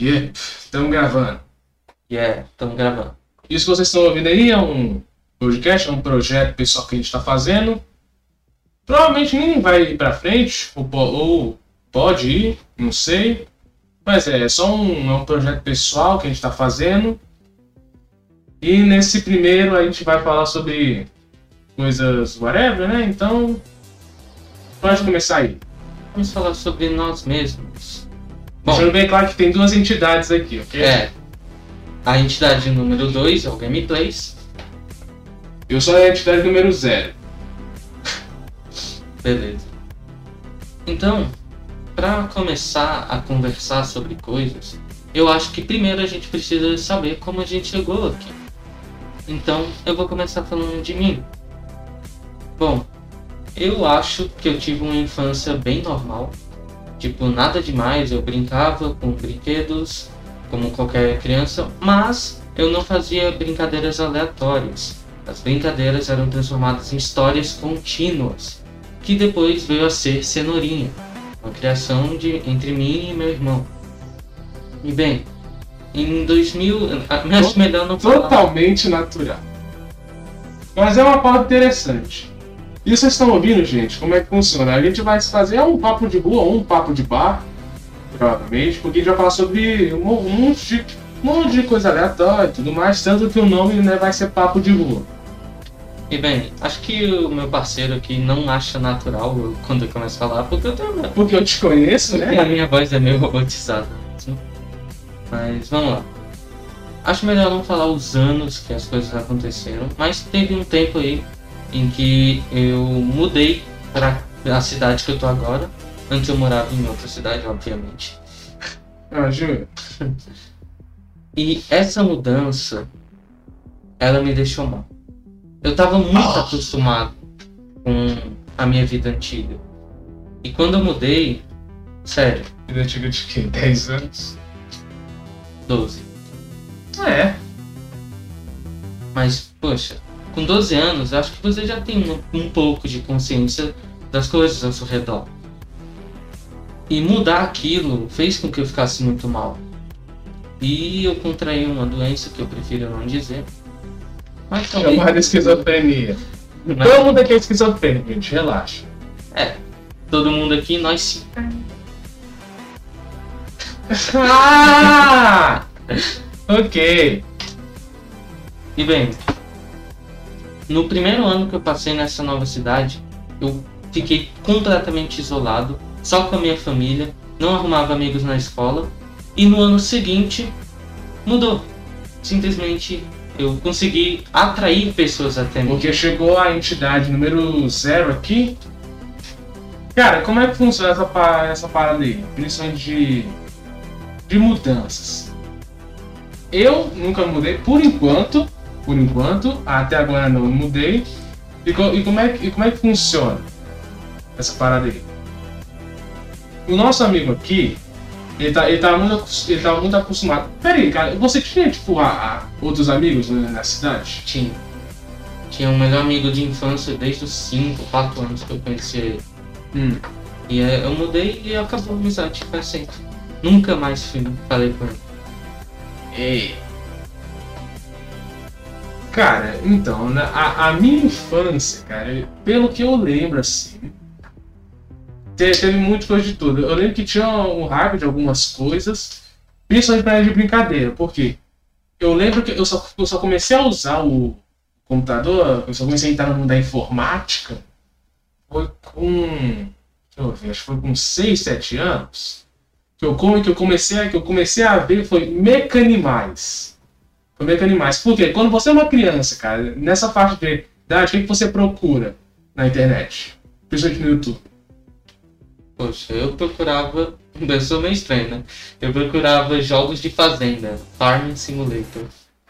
Yeah, estamos gravando. Yeah, estamos gravando. Isso que vocês estão ouvindo aí é um podcast, é um projeto pessoal que a gente está fazendo. Provavelmente nem vai ir pra frente, ou, ou pode ir, não sei. Mas é só um, é um projeto pessoal que a gente está fazendo. E nesse primeiro a gente vai falar sobre coisas whatever, né? Então, pode começar aí. Vamos falar sobre nós mesmos. Bom, Deixando bem claro que tem duas entidades aqui, ok? é. A entidade número 2 é o Gameplays. Eu sou a entidade número zero. Beleza. Então, para começar a conversar sobre coisas, eu acho que primeiro a gente precisa saber como a gente chegou aqui. Então, eu vou começar falando de mim. Bom, eu acho que eu tive uma infância bem normal. Tipo, nada demais, eu brincava com brinquedos, como qualquer criança, mas eu não fazia brincadeiras aleatórias. As brincadeiras eram transformadas em histórias contínuas que depois veio a ser Cenourinha, uma criação de, entre mim e meu irmão. E bem, em 2000, a- me acho melhor não falar. Totalmente natural. Mas é uma pauta interessante. E vocês estão ouvindo, gente, como é que funciona? A gente vai fazer um papo de rua ou um papo de bar, provavelmente, porque a gente vai falar sobre um monte de, um monte de coisa aleatória e tudo mais, tanto que o nome né, vai ser papo de rua. E bem, acho que o meu parceiro aqui não acha natural quando eu começo a falar, porque eu tenho. Porque eu te conheço, né? a minha voz é meio robotizada mesmo. Mas vamos lá. Acho melhor não falar os anos que as coisas aconteceram, mas teve um tempo aí em que eu mudei para a cidade que eu tô agora. Antes eu morava em outra cidade, obviamente. Ah, Júlio. E essa mudança, ela me deixou mal. Eu tava muito acostumado com a minha vida antiga. E quando eu mudei, sério, Vida antiga de quê? 10 anos? 12. É. Mas, poxa, com 12 anos, acho que você já tem um, um pouco de consciência das coisas ao seu redor. E mudar aquilo fez com que eu ficasse muito mal. E eu contraí uma doença que eu prefiro não dizer. Mas também. Chamada esquizofrenia. Não. Todo mundo aqui é esquizofrênico, gente, relaxa. É, todo mundo aqui, nós sim. Ah! ok. E bem, no primeiro ano que eu passei nessa nova cidade, eu fiquei completamente isolado, só com a minha família, não arrumava amigos na escola. E no ano seguinte, mudou. Simplesmente eu consegui atrair pessoas até mim. Porque chegou a entidade número zero aqui. Cara, como é que funciona essa, essa parada aí? Principalmente de, de mudanças. Eu nunca mudei, por enquanto. Por enquanto, até agora não mudei. E, co- e como, é, que- e como é que funciona essa parada aí? O nosso amigo aqui, ele tá, ele tá, muito, ele tá muito acostumado. Pera aí, cara, você tinha, tipo, a, a outros amigos né, na cidade? Tinha. Tinha um melhor amigo de infância desde os 5, 4 anos que eu conheci ele. Hum. E é, eu mudei e acabou a amizade pra sempre. Nunca mais fui, falei com ele. Ei. Cara, então, na- a, a minha infância, cara, pelo que eu lembro, assim, te- teve muita coisa de tudo. Eu lembro que tinha um raiva de algumas coisas, principalmente pra de brincadeira, porque eu lembro que eu só, eu só comecei a usar o computador, eu só comecei a entrar no mundo da informática, foi com. Deixa eu ver, acho que foi com 6, 7 anos que eu, que eu comecei que eu comecei a ver foi mecanimais. Foi mecanimais. Por quê? Quando você é uma criança, cara, nessa faixa de idade, o que, você procura na internet? Principalmente no YouTube. Poxa, eu procurava. Eu sou meio estranho, né? Eu procurava jogos de fazenda, Farming Simulator.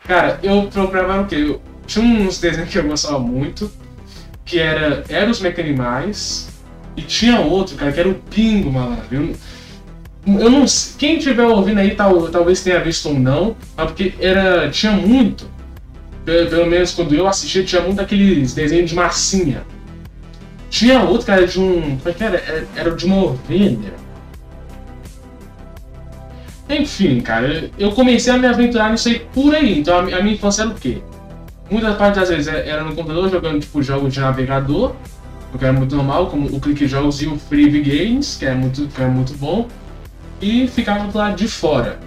Cara, eu procurava o quê? Eu, tinha uns desenhos que eu gostava muito, que era, era os mecanimais, e tinha outro, cara, que era o Pingo, malandro. Eu, eu não quem estiver ouvindo aí tal, talvez tenha visto ou não, mas porque era, tinha muito, pe- pelo menos quando eu assistia, tinha muito aqueles desenhos de massinha. Tinha outro, cara, de um. Como é que era? Era, era de uma ovelha. Enfim, cara, eu comecei a me aventurar nisso aí por aí. Então a minha infância era o quê? Muitas partes das vezes é, era no computador jogando tipo jogos de navegador, o que era muito normal, como o Clique Jogos e o Free Games, que é muito, que é muito bom, e ficava do lado de fora.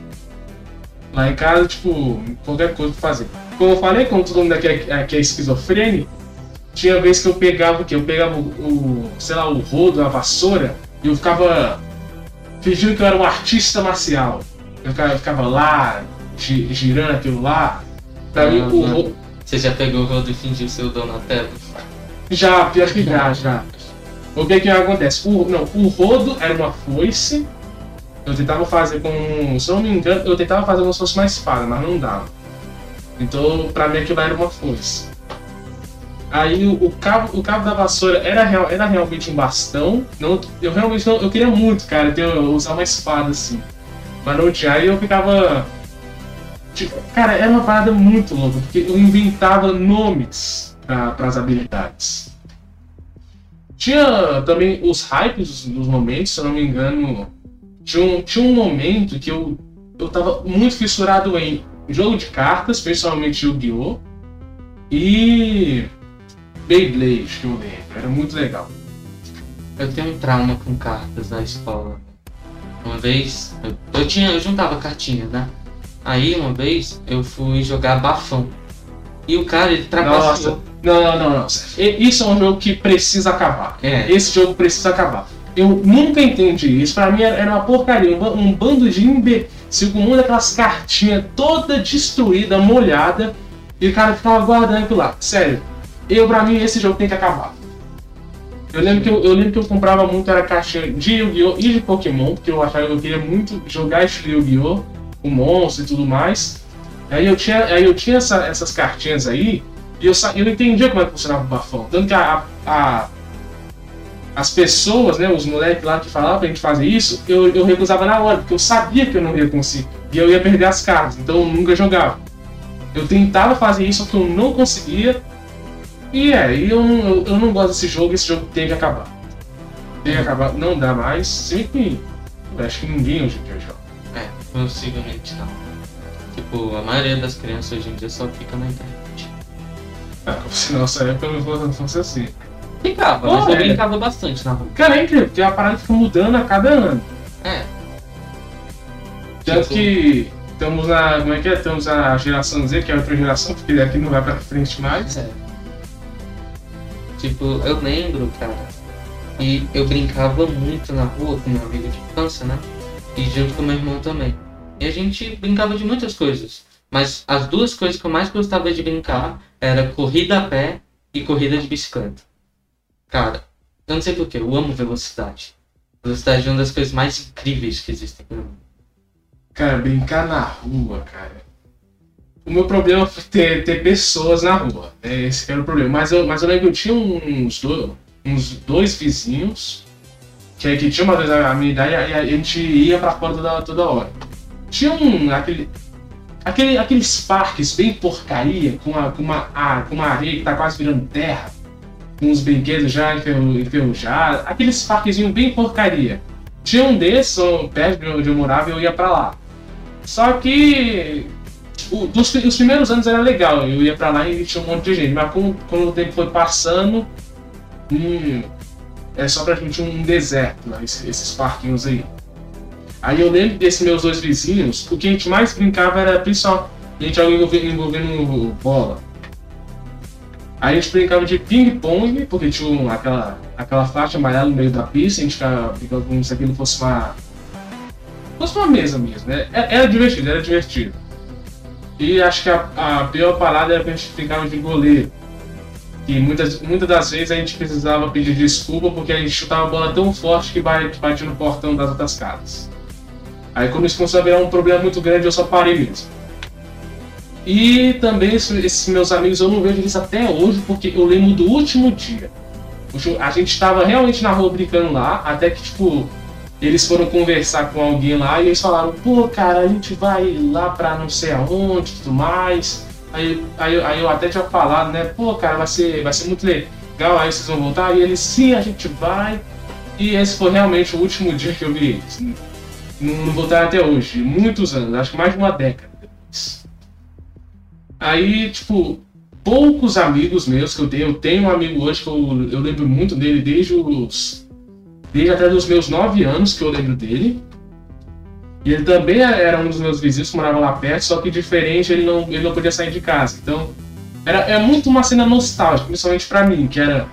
Lá em casa, tipo, qualquer coisa pra fazer. Como eu falei, como todo mundo aqui é, aqui é esquizofrênico, tinha vez que eu pegava o quê? Eu pegava o, o, sei lá, o rodo, a vassoura, e eu ficava fingindo que eu era um artista marcial. Eu ficava, eu ficava lá, girando aquilo lá. Pra mim, o rodo. Você já pegou o rodo e fingiu ser o Donatello? Já, pior que já, já. O que que acontece? O, não, o rodo era uma foice. Eu tentava fazer com. Se eu não me engano, eu tentava fazer como se fosse uma espada, mas não dava. Então, pra mim aquilo era uma foice. Aí o, o, cabo, o cabo da vassoura era, real, era realmente um bastão. Não, eu realmente não. Eu queria muito, cara, ter, usar uma espada assim. Mas não tinha. Aí eu ficava. Tipo, cara, era uma parada muito louca, porque eu inventava nomes para as habilidades. Tinha também os hypes dos momentos, se eu não me engano. Tinha um, tinha um momento que eu, eu tava muito fissurado em jogo de cartas, principalmente Yu-Gi-Oh! E Beyblade, que eu lembro. Era muito legal. Eu tenho um trauma com cartas na escola. Uma vez, eu, eu tinha, eu juntava cartinhas, né? Aí uma vez eu fui jogar bafão. E o cara, ele trapaceou. Não, não, não, não. Isso é um jogo que precisa acabar. É. Esse jogo precisa acabar. Eu nunca entendi isso. Pra mim era uma porcaria. Um, bando de imbecil com uma daquelas cartinhas toda destruída, molhada. E o cara ficava guardando aquilo lá. Sério. Eu, pra mim, esse jogo tem que acabar. Eu lembro que eu, eu lembro que eu comprava muito era caixinha de Yu-Gi-Oh! e de Pokémon, porque eu achava que eu queria muito jogar esse Yu-Gi-Oh! o monstro e tudo mais. Aí eu tinha, aí eu tinha essa, essas cartinhas aí, e eu, eu entendia como é que funcionava o bafão. Tanto que a, a, as pessoas, né, os moleques lá que falavam pra gente fazer isso, eu, eu recusava na hora, porque eu sabia que eu não ia conseguir. E eu ia perder as cartas, então eu nunca jogava. Eu tentava fazer isso, só que eu não conseguia. E é, eu, eu, eu não gosto desse jogo, esse jogo tem que acabar. Tem que acabar, não dá mais. Se que. Acho que ninguém hoje em dia joga. É, possivelmente não. Tipo, a maioria das crianças hoje em dia só fica na internet. Ah, se nossa época não fosse assim. Ficava, Pô, mas eu brincava bastante na rua. Cara, é incrível, porque a parada fica mudando a cada ano. É. Tanto Tipo- que estamos na. Como é que é? Estamos na geração Z, que é outra geração, porque daqui não vai pra frente mais. É. Tipo, eu lembro, cara, e eu brincava muito na rua com meu amigo de infância, né? E junto com meu irmão também. E a gente brincava de muitas coisas. Mas as duas coisas que eu mais gostava de brincar era corrida a pé e corrida de bicicleta. Cara, eu não sei porquê, eu amo velocidade. Velocidade é uma das coisas mais incríveis que existem no mundo. Cara, brincar na rua, cara. O meu problema foi ter, ter pessoas na rua. Né? Esse era o problema. Mas eu, mas eu lembro que eu tinha uns dois, uns dois vizinhos que, que tinha uma vez a minha idade e a gente ia pra fora toda, toda hora. Tinha um. aquele. Aquele, aqueles parques bem porcaria, com, a, com, uma, a, com uma areia que tá quase virando terra, com os brinquedos já enferru- enferrujados, aqueles parquezinhos bem porcaria. Tinha um desses, ó, perto de onde eu morava, eu ia pra lá. Só que o- dos, os primeiros anos era legal, eu ia pra lá e tinha um monte de gente, mas quando, quando o tempo foi passando, hum, é só pra gente um deserto, né, esses, esses parquinhos aí. Aí eu lembro desses meus dois vizinhos, o que a gente mais brincava era principalmente algo envolvendo, envolvendo bola. Aí a gente brincava de ping-pong, porque tinha aquela, aquela faixa amarela no meio da pista, a gente ficava brincando como se aquilo fosse uma. fosse uma mesa mesmo, né? É- Era divertido, era divertido. E acho que a, a pior parada era que a gente ficava de goleiro. E muitas, muitas das vezes a gente precisava pedir desculpa porque a gente chutava a bola tão forte que batia no portão das outras casas. Aí quando isso começou a virar um problema muito grande, eu só parei mesmo. E também esse- esses meus amigos, eu não vejo eles até hoje, porque eu lembro do último dia. A gente estava realmente na rua brincando lá, até que, tipo, eles foram conversar com alguém lá e eles falaram, pô, cara, a gente vai lá pra não sei aonde e tudo mais. Aí, aí, aí eu até tinha falado, né, pô, cara, vai ser, vai ser muito legal, aí vocês vão voltar. E eles, sim, a gente vai. E esse foi realmente o último dia que eu vi eles. Não, não voltaram até hoje. Muitos anos, acho que mais de uma década. Aí, tipo, poucos amigos meus que eu tenho. Eu tenho um amigo hoje que eu, eu lembro muito dele desde os. Desde até os meus 9 anos que eu lembro dele. E ele também era um dos meus vizinhos que morava lá perto, só que diferente, ele não, ele não podia sair de casa. Então, era, é muito uma cena nostálgica, principalmente pra mim, que era.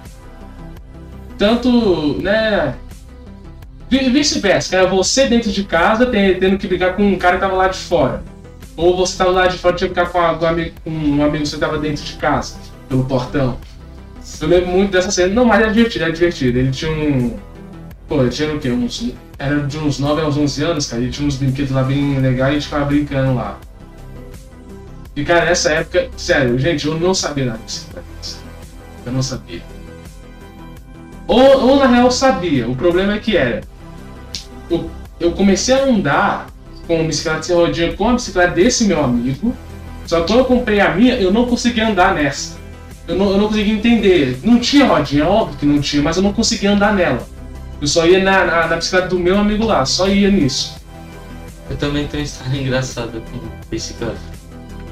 Tanto, né. Vice-versa, era você dentro de casa tendo que brigar com um cara que tava lá de fora. Ou você tava lá de fora tinha que ficar com, a, com, um amigo que você tava dentro de casa, pelo portão. Eu lembro muito dessa cena. Não, mas é divertido, é divertido. Ele tinha um. Pô, ele tinha o quê? Uns, era de uns 9 aos 11 anos, cara. Ele tinha uns brinquedos lá bem legais e a gente ficava brincando lá. E, cara, nessa época, sério, gente, eu não sabia nada disso. Eu não sabia. Ou, ou na real sabia. O problema é que era. Eu, eu comecei a andar com bicicleta sem rodinha com a bicicleta desse meu amigo. Só que quando eu comprei a minha, eu não conseguia andar nessa. Eu não, eu não conseguia entender. Não tinha rodinha, óbvio que não tinha, mas eu não conseguia andar nela. Eu só ia na, na, na bicicleta do meu amigo lá, só ia nisso. Eu também tenho uma história engraçada com bicicleta.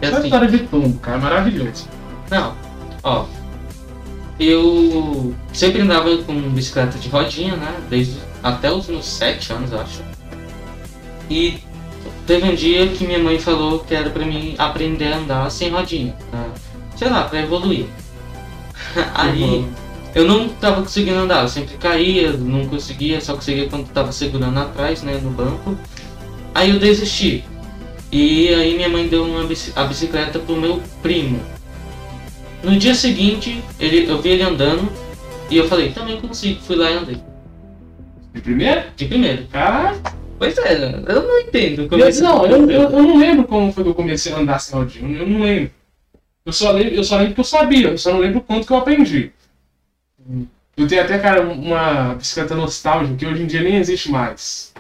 É assim, história de tombo, cara, maravilhoso. Não, ó. Eu sempre andava com bicicleta de rodinha, né? Desde até os meus 7 anos, acho. E teve um dia que minha mãe falou que era pra mim aprender a andar sem rodinha. Pra, sei lá, pra evoluir. Aí uhum. eu não tava conseguindo andar, eu sempre caía, não conseguia, só conseguia quando tava segurando atrás, né, no banco. Aí eu desisti. E aí minha mãe deu uma a bicicleta pro meu primo. No dia seguinte, ele, eu vi ele andando e eu falei, também consigo, fui lá e andei. De primeiro? De primeiro. Caralho. Pois é, eu não entendo. Como eu, não, eu, eu, eu, não lembro como foi que eu comecei a andar sem rodinha. Eu não lembro. Eu só lembro, eu só lembro que eu sabia, eu só não lembro quanto que eu aprendi. Eu tenho até, cara, uma bicicleta nostálgica que hoje em dia nem existe mais.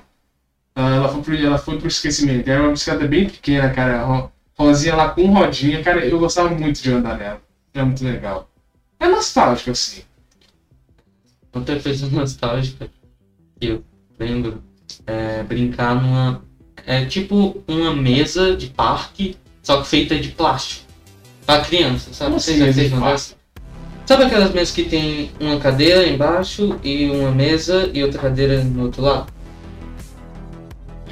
Ela foi pro, ela foi pro esquecimento. Era uma bicicleta bem pequena, cara. Rosinha lá com rodinha. Cara, eu gostava muito de andar nela. É muito legal. É nostálgico, assim. Outra coisa nostálgica que eu lembro é, brincar numa. É tipo uma mesa de parque, só que feita de plástico. Pra criança, sabe? Como Vocês assim, já Sabe aquelas mesas que tem uma cadeira embaixo e uma mesa e outra cadeira no outro lado?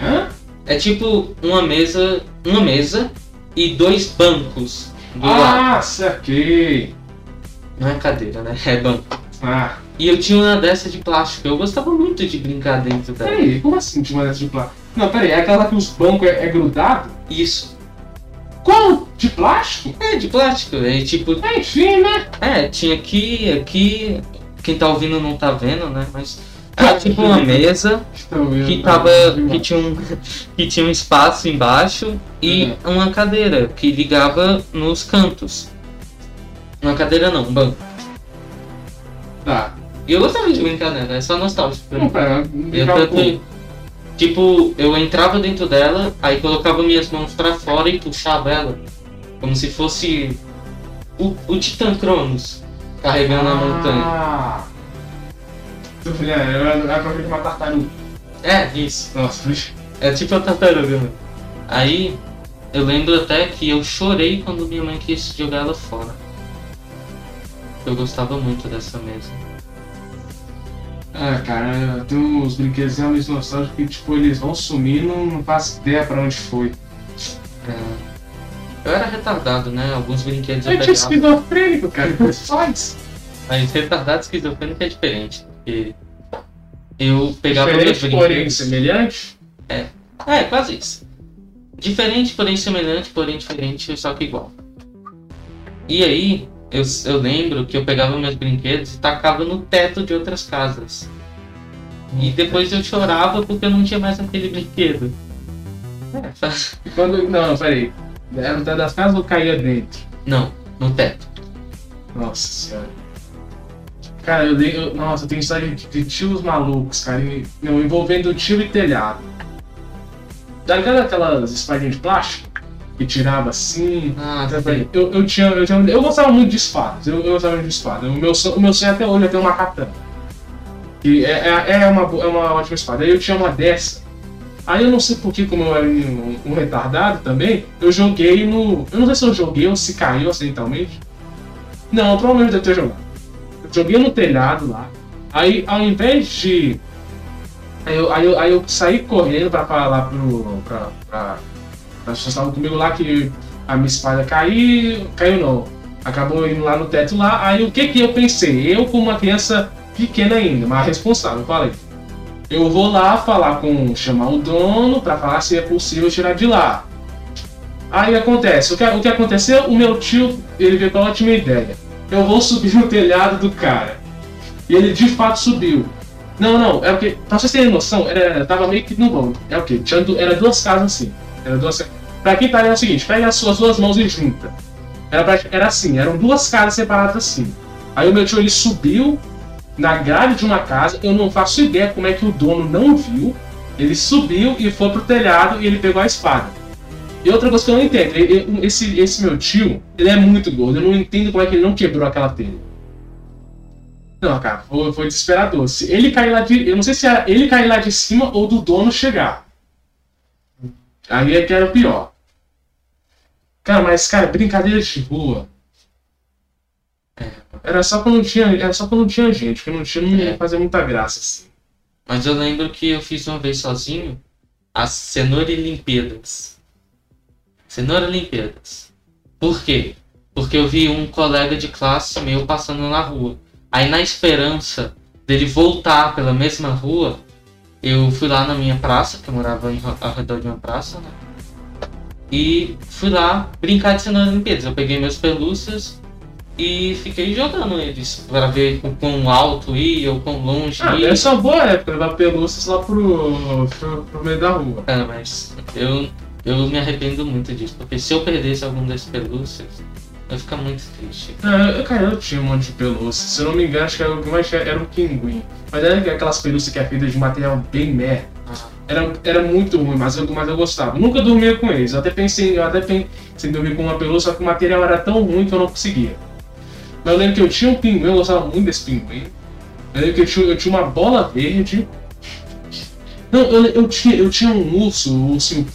Hã? É tipo uma mesa, uma mesa e dois bancos do ah, lado. Ah, saquei. Não é cadeira, né? É banco. Ah. E eu tinha uma dessa de plástico. Eu gostava muito de brincar dentro dela. Peraí, como assim tinha uma dessa de plástico? Não, peraí, é aquela que os bancos é, é grudado? Isso. Qual? De plástico? É, de plástico. É tipo. É, enfim, né? É, tinha aqui, aqui. Quem tá ouvindo não tá vendo, né? Mas. Era tipo uma mesa que tava. que tinha um. que tinha um espaço embaixo e uhum. uma cadeira que ligava nos cantos. Uma cadeira não, um banco. Tá. E eu gostava de brincar nela, é só nostálgico pra mim. Pera, eu tanto, tipo, eu entrava dentro dela, aí colocava minhas mãos pra fora e puxava ela. Como se fosse o, o Titan Cronos carregando ah. a montanha. Eu falei, é, era pra ver uma tartaruga. É, isso. Nossa, É tipo a tartaruga, mano. Aí, eu lembro até que eu chorei quando minha mãe quis jogar ela fora. Eu gostava muito dessa mesa. Ah, cara, tem uns brinquedos realmente nostálgicos que, tipo, eles vão sumir e não, não faço ideia pra onde foi. É. Eu era retardado, né? Alguns brinquedos eu, eu tinha esquizofrênico, cara. Faz. Mas retardado esquizofrênico é diferente. Porque eu pegava diferente, meus porém semelhante? É. É, quase isso. Diferente, porém semelhante, porém diferente, só que igual. E aí, eu, eu lembro que eu pegava meus brinquedos e tacava no teto de outras casas. E depois eu chorava porque eu não tinha mais aquele brinquedo. É, faz... Quando, não, peraí. Era no teto das casas ou caía dentro? Não, no teto. Nossa senhora. Cara, eu, eu nossa, eu tenho história de, de tios malucos, cara, não, envolvendo tio e telhado. Tá ligado aquelas espadinhas de plástico? Que tirava assim. Ah, eu, eu, tinha, eu tinha. Eu gostava muito de espadas. Eu, eu gostava muito de espada. O meu, o meu sonho até hoje é ter uma katana. Que é, é, é, uma, é uma ótima espada. Aí eu tinha uma dessa. Aí eu não sei porquê, como eu era um, um retardado também, eu joguei no. Eu não sei se eu joguei ou se caiu acidentalmente. Não, provavelmente deve ter jogado. Eu joguei no telhado lá. Aí ao invés de. Aí eu, aí eu, aí eu saí correndo pra falar pro. pra. pra. Que estavam comigo lá que a minha espada caiu. Caiu não. Acabou indo lá no teto lá. Aí o que que eu pensei? Eu, como uma criança pequena ainda, mas responsável, falei. Eu vou lá falar com. chamar o dono para falar se é possível tirar de lá. Aí acontece, o que, o que aconteceu? O meu tio, ele veio com a ótima ideia. Eu vou subir no telhado do cara. E ele de fato subiu. Não, não, é o que. Pra vocês terem noção, era, tava meio que no bom. É o que? Era duas casas assim. Era duas Pra quem tá aí é o seguinte, pega as suas duas mãos e junta. Era, era assim, eram duas casas separadas assim. Aí o meu tio ele subiu na grade de uma casa, eu não faço ideia como é que o dono não viu. Ele subiu e foi pro telhado e ele pegou a espada. E outra coisa que eu não entendo, esse, esse meu tio, ele é muito gordo, eu não entendo como é que ele não quebrou aquela telha. Não, cara, foi, foi desesperador. Se ele cair lá de. Eu não sei se era ele cair lá de cima ou do dono chegar. Aí é que era o pior. Cara, mas, cara, brincadeira de rua. Era só quando tinha, era só quando tinha gente, porque não tinha, não É. fazia muita graça, assim. Mas eu lembro que eu fiz uma vez sozinho as cenoura Olimpíadas. Cenoura Olimpíadas. Por quê? Porque eu vi um colega de classe meu passando na rua. Aí na esperança dele voltar pela mesma rua, eu fui lá na minha praça, que eu morava em, ao redor de uma praça, né? E fui lá brincar de cenoura Olimpíadas. Eu peguei meus pelúcias e fiquei jogando eles para ver o quão alto ia ou quão longe Ah, ia. essa é uma boa época, levar pelúcias lá pro, pro, pro meio da rua. Cara, mas eu, eu me arrependo muito disso, porque se eu perdesse algum desses pelúcias, ia ficar muito triste. Ah, eu, cara, eu tinha um monte de pelúcias. Se eu não me engano, acho que era o que mais tinha era um pinguim. Mas era aquelas pelúcias que é feita de material bem merda. Era, era muito ruim, mas eu, mas eu gostava. Nunca dormia com eles. Eu até pensei, eu até pensei em dormir com uma pelúcia, só que o material era tão ruim que eu não conseguia. Mas eu lembro que eu tinha um pinguim, eu gostava muito desse pinguim. Eu lembro que eu tinha, eu tinha uma bola verde. Não, eu, eu, tinha, eu tinha um urso, o ursinho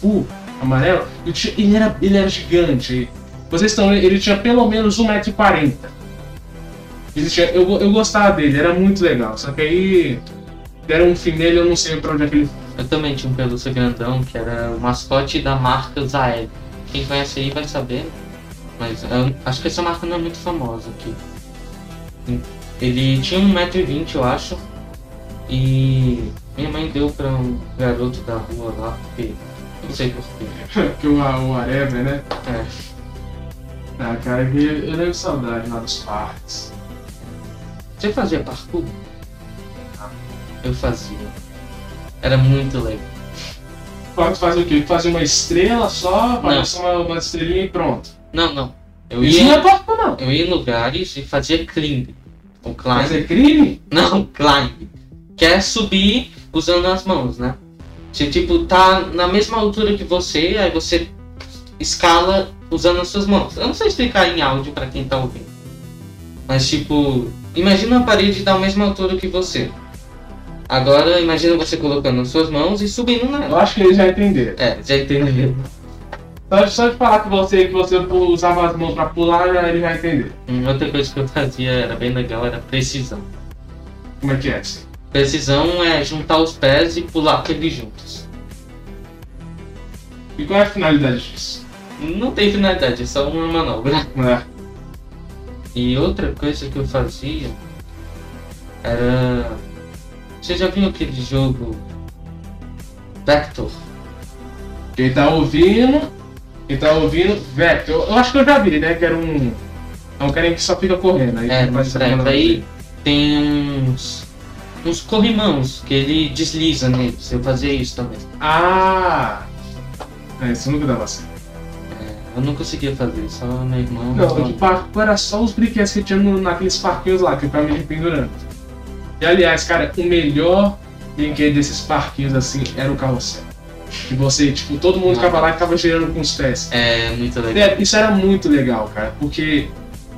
amarelo. Eu tinha, ele, era, ele era gigante. Vocês estão ele tinha pelo menos 1,40m. Ele tinha- Eu, eu gostava dele, era muito legal. Só que aí deram um fim nele, eu não sei pra onde é que ele Eu também tinha um pelúcia grandão, que era o mascote da marca Zael. Quem conhece aí vai saber, mas eu acho que essa marca não é muito famosa aqui. Ele tinha 1,20m, eu acho, e minha mãe deu pra um garoto da rua lá, porque não sei porquê. que o, o Whatever, né? É. Ah, cara, eu lembro saudade lá dos parques. Você fazia parkour? Eu fazia. Era muito legal. Pode fazer o quê? Fazer uma estrela só, fazer só uma, uma estrelinha e pronto. Não, não. Eu Isso não é ia, parque, não. eu ia em lugares e fazia climb. Ou climb. É crime? Não, climb. Que é subir usando as mãos, né? Você, tipo, tá na mesma altura que você, aí você escala usando as suas mãos. Eu não sei explicar em áudio pra quem tá ouvindo. Mas, tipo, imagina uma parede da mesma altura que você. Agora, imagina você colocando as suas mãos e subindo Eu nela. acho que eles já entenderam. É, já entendeu. Só de, só de falar que você, que você usava as mãos pra pular, já- eles já entenderam. Hum, Outra coisa que eu fazia era bem legal, era precisão. Como é que é? assim? Precisão é juntar os pés e pular eles juntos. E qual é a finalidade disso? Não tem finalidade, é só uma manobra. É. E outra coisa que eu fazia era. Você já viu aquele jogo Vector? Quem tá ouvindo, quem tá ouvindo, Vector. Eu acho que eu já vi, né? Que era um. É um carinha que só fica correndo. Aí É, Frap. manobra Aí tem uns. uns corrimãos que ele desliza neles. Eu fazia isso também. Ah! É, isso nunca dava certo. Eu não conseguia fazer, só meu irmão. Não, de parque era só os brinquedos que tinha no- naqueles parquinhos lá, que ficava meio pendurando. E aliás, cara, o melhor brinquedo desses parquinhos assim era o carrossel. Que você, tipo, todo mundo ficava lá e ficava girando com os pés. É muito legal. É, isso era muito legal, cara, porque,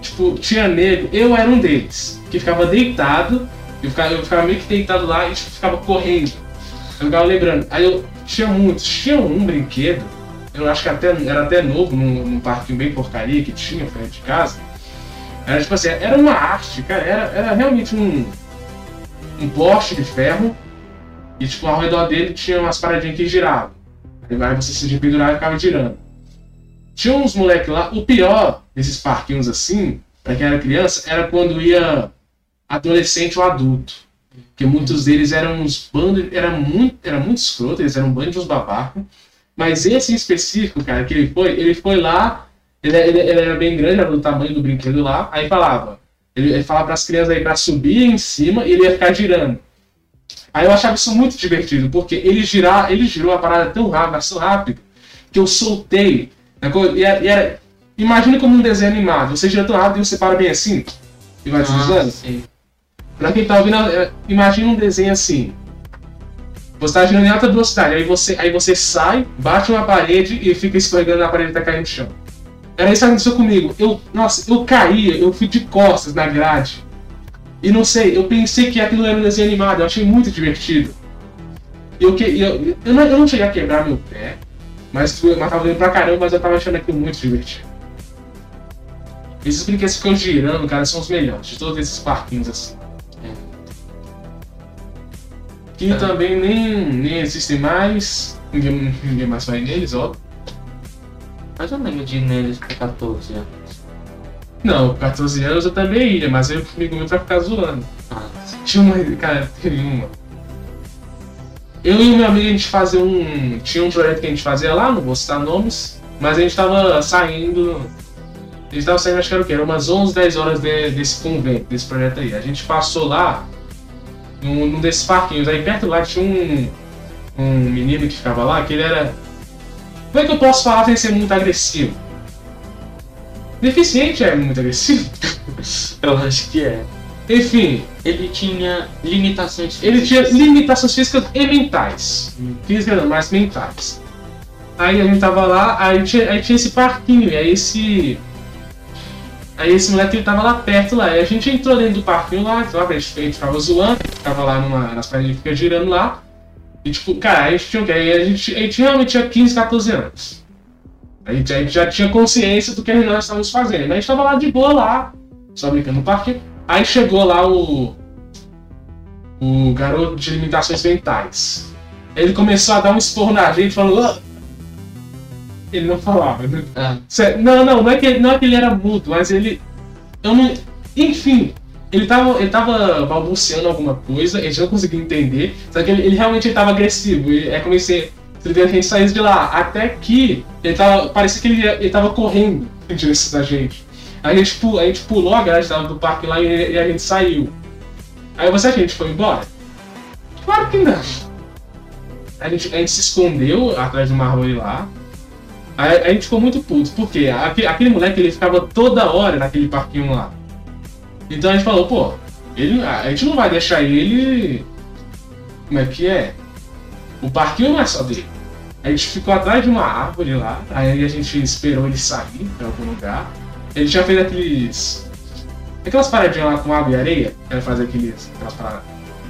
tipo, tinha nego, eu era um deles, que ficava deitado, eu ficava, eu ficava meio que deitado lá e tipo, ficava correndo. Eu ficava lembrando. Aí eu, tinha muitos. Tinha um brinquedo, eu acho que até, era até novo, num, num parquinho bem porcaria que tinha perto de casa. Era tipo assim, era uma arte, cara, era, era realmente um, um poste de ferro e tipo ao redor dele tinha umas paradinhas que giravam. Aí você se pendurava e ficava girando. Tinha uns moleques lá, o pior desses parquinhos assim, pra quem era criança, era quando ia adolescente ou adulto. Porque muitos deles eram uns bandos, era muito, era muito escroto, eles eram bandos de uns babacas. Mas esse em específico, cara, que ele foi, ele foi lá, ele, ele, ele era bem grande, era do tamanho do brinquedo lá, aí falava, ele, ele falava para as crianças aí para subir em cima e ele ia ficar girando. Aí eu achava isso muito divertido, porque ele girar, ele girou a parada tão rápido, tão rápido, que eu soltei. Né, e era, e era, imagina como um desenho animado, você gira tão rápido e você para bem assim, e vai deslizando. Pra quem tá ouvindo, é, imagina um desenho assim. Você tá girando em alta velocidade, aí você, aí você sai, bate uma parede e fica escorregando na parede tá caindo no chão. Era isso que aconteceu comigo. Eu, nossa, eu caía, eu fui de costas na grade. E não sei, eu pensei que aquilo era um desenho animado, eu achei muito divertido. Eu, eu, eu, eu, não, eu não cheguei a quebrar meu pé, mas, mas tava doendo pra caramba, mas eu tava achando aquilo muito divertido. Esses brinquedos que ficam girando, cara, são os melhores de todos esses parquinhos assim. Que é. também nem, nem existem mais. Ninguém, ninguém mais vai neles, óbvio. Mas eu lembro de ir neles com 14 anos. Não, com 14 anos eu também ia, mas eu comigo meu pra ficar zoando. Ah, tinha uma. Cara, teve uma. Eu e o meu amigo a gente fazia um. Tinha um projeto que a gente fazia lá, não vou citar nomes, mas a gente tava saindo. A gente tava saindo, acho que era o quê? Era umas 11, 10 horas de, desse convento, desse projeto aí. A gente passou lá num, num desses parquinhos. Aí perto lá tinha um, um menino que ficava lá, que ele era. Como é que eu posso falar sem ser muito agressivo? Deficiente é muito agressivo? eu acho que é. Enfim. Ele tinha limitações físicas. Ele tinha limitações físicas e mentais. Hum. Físicas não, mas mentais. Aí a gente tava lá, aí tinha, aí tinha esse parquinho, e aí esse Aí esse moleque ele tava lá perto lá. Aí a gente entrou dentro do parquinho lá, lá a gente, ficava zoando, ficava lá numa, nas paredes fica girando lá. E tipo, cara, a gente tinha? A gente, a gente realmente tinha 15, 14 anos. A gente, a gente já tinha consciência do que nós estávamos fazendo. A gente tava lá de boa lá, só brincando no parque. Aí chegou lá o. O garoto de limitações mentais. Ele começou a dar um esporro na gente, falando. Ele não falava, né? Ah. Não, não, não é, que ele, não é que ele era mudo, mas ele. Eu não. Enfim, ele tava, ele tava balbuciando alguma coisa, a gente não conseguia entender, só que ele, ele realmente estava agressivo. Ele, é como se a gente saísse de lá. Até que ele tava. Parecia que ele, ele tava correndo em direção da gente. A gente, pulou, a gente pulou a grade do parque lá e, e a gente saiu. Aí você acha que a gente foi embora? Claro que não. A gente, a gente se escondeu atrás de uma árvore lá. A, a gente ficou muito puto, porque aquele, moleque ele ficava toda hora naquele parquinho lá. Então a gente falou, pô, ele, a gente não vai deixar ele. Como é que é? O parquinho não é só dele. A gente ficou atrás de uma árvore lá, aí a gente esperou ele sair pra algum lugar. Ele já fez aqueles. Aquelas paradinhas lá com água e areia, ele faz aqueles, aquelas paradas.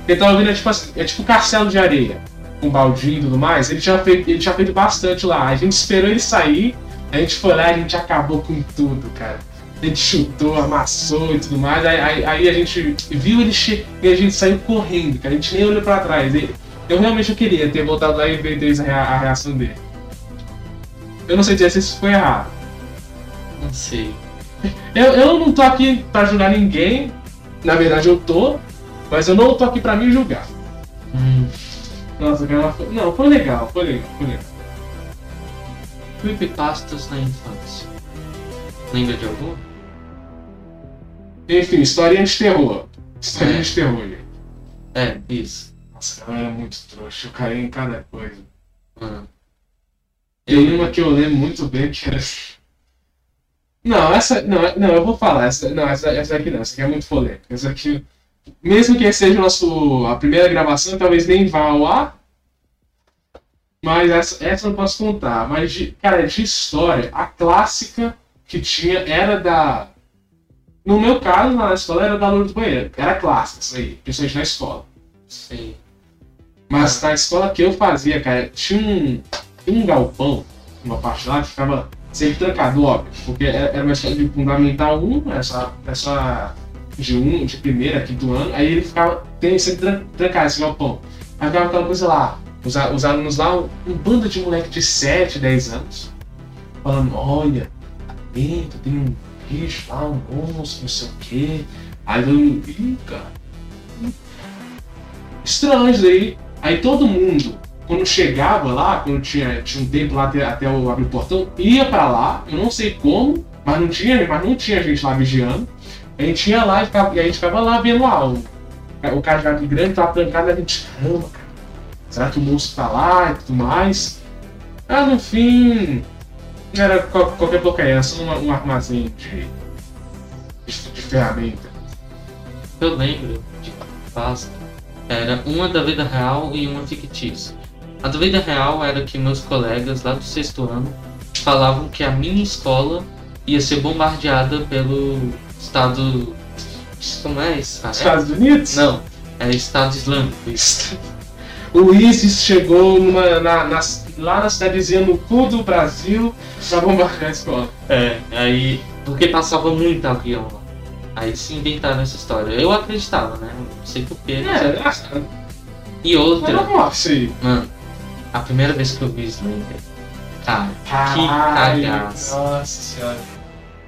Ele tava vendo, é tipo, assim, é tipo castelo de areia com baldinho e tudo mais, ele tinha, feito, ele tinha feito bastante lá. A gente esperou ele sair, a gente foi lá e a gente acabou com tudo, cara. A gente chutou, amassou e tudo mais. Aí, aí, aí a gente viu ele che... e a gente saiu correndo, cara. A gente nem olhou pra trás. Eu realmente eu queria ter voltado lá e ver a reação dele. Eu não sei dizer se isso foi errado. Não sei. Eu, eu não tô aqui pra julgar ninguém. Na verdade eu tô. Mas eu não tô aqui pra me julgar. Hum. Nossa. Não, foi legal, foi legal, foi legal. Creepypastas na infância. Lembra de algum? Enfim, historinha de terror. Historinha é. de terror, gente. É, isso. Nossa, ela era muito trouxa, eu caí em cada coisa. Uhum. Tem uma que eu lembro muito bem que era. Não, essa. Não, não, eu vou falar. Essa, não, essa, essa aqui não, essa aqui é muito polêmica. Essa aqui mesmo que seja nosso, a primeira gravação, talvez nem vá ao ar. Mas essa, essa eu não posso contar. Mas, de, cara, de história, a clássica que tinha era da. No meu caso, na escola, era da Lourdes do Banheiro. Era clássica, isso aí, principalmente na escola. Sim. Mas na escola que eu fazia, cara, tinha um, um galpão, uma parte lá que ficava sempre trancado, óbvio. Porque era era uma escola de fundamental 1, essa, essa de 1, de primeira, quinto ano, aí ele ficava tem, sempre tran- trancado esse galpão. Aí ficava aquela coisa lá, os, os alunos lá, um, um bando de moleque de 7, 10 anos, falando, olha, lá dentro tem um bicho lá, um monstro, não sei o quê. Aí mundo, ih, cara. Estranho daí. Aí todo mundo, quando chegava lá, quando tinha, tinha um tempo lá até, até eu abrir o portão, ia pra lá, eu não sei como, mas não tinha, mas não tinha gente lá vigiando. A gente ia lá e, ficava, e a gente ficava lá vendo lá. O, o cara já grande tava trancado, a gente, caramba, cara. Será que o monstro tá lá e tudo mais? Ah, no fim, era qual- qualquer porcaria, era só um, um armazém de, de, de ferramenta. Eu lembro de pasta. Era uma da vida real e uma fictícia. A da vida real era que meus colegas lá do sexto ano falavam que a minha escola ia ser bombardeada pelo Estado. Como é isso? Estados Unidos? Não, é Estado Islâmico. Isso. O ISIS chegou numa, na, na- lá na cidadezinha no cu do Brasil pra bombardear a escola. É, aí. Porque passava muito avião lá. Aí se inventaram essa história. Eu acreditava, né? Não sei porquê. mas É, é, E outra, normal isso aí. mano, a primeira vez que eu vi Slender, cara, Caralho, cagaço. Nossa senhora.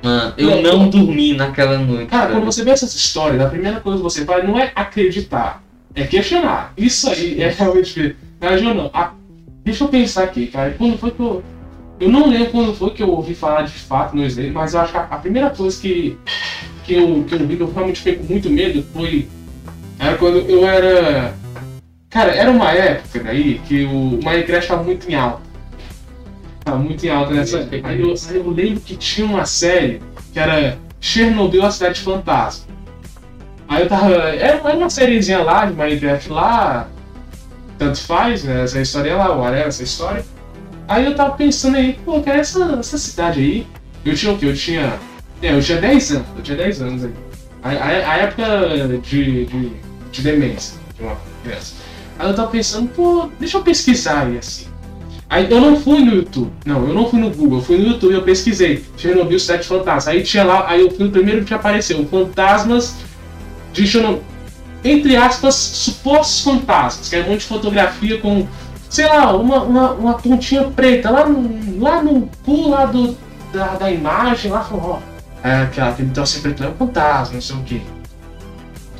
Mano, eu não dormi naquela noite. Cara, velho. quando você vê essas histórias, a primeira coisa que você faz não é acreditar, é questionar. Isso aí é realmente. Mas eu não. A- deixa eu pensar aqui, cara. Quando foi que eu. Eu não lembro quando foi que eu ouvi falar de fato no Slender, mas eu acho que a, a primeira coisa que, que, eu, que eu vi que eu realmente fiquei com muito medo foi. Era quando eu era. Cara, era uma época daí que o Minecraft tava muito em alta. Tava muito em alta nessa época. Aí eu, aí eu lembro que tinha uma série que era Chernobyl, a cidade fantasma. Aí eu tava. Era era uma sériezinha lá de Minecraft lá. Tanto faz, né? Essa história lá, whatever, essa história. Aí eu tava pensando aí, pô, cara, essa, essa cidade aí. Eu tinha o quê? Eu tinha. É, eu tinha 10 anos. Eu tinha 10 anos aí. A, a, a época de, de, de demência de uma criança. Aí eu tava pensando, pô, deixa eu pesquisar aí assim. Aí eu não fui no YouTube, não, eu não fui no Google, eu fui no YouTube, eu pesquisei Chernobyl Cidade Fantasma. Aí tinha lá, aí eu fui no primeiro que apareceu, Fantasmas de Chernobyl. Entre aspas, supostos fantasmas, que é um monte de fotografia com, sei lá, uma, uma, uma pontinha preta lá no, lá no cu lá do, da, da imagem, lá falou, ó, é, aquela, aquele troço preto é um fantasma, não sei o quê.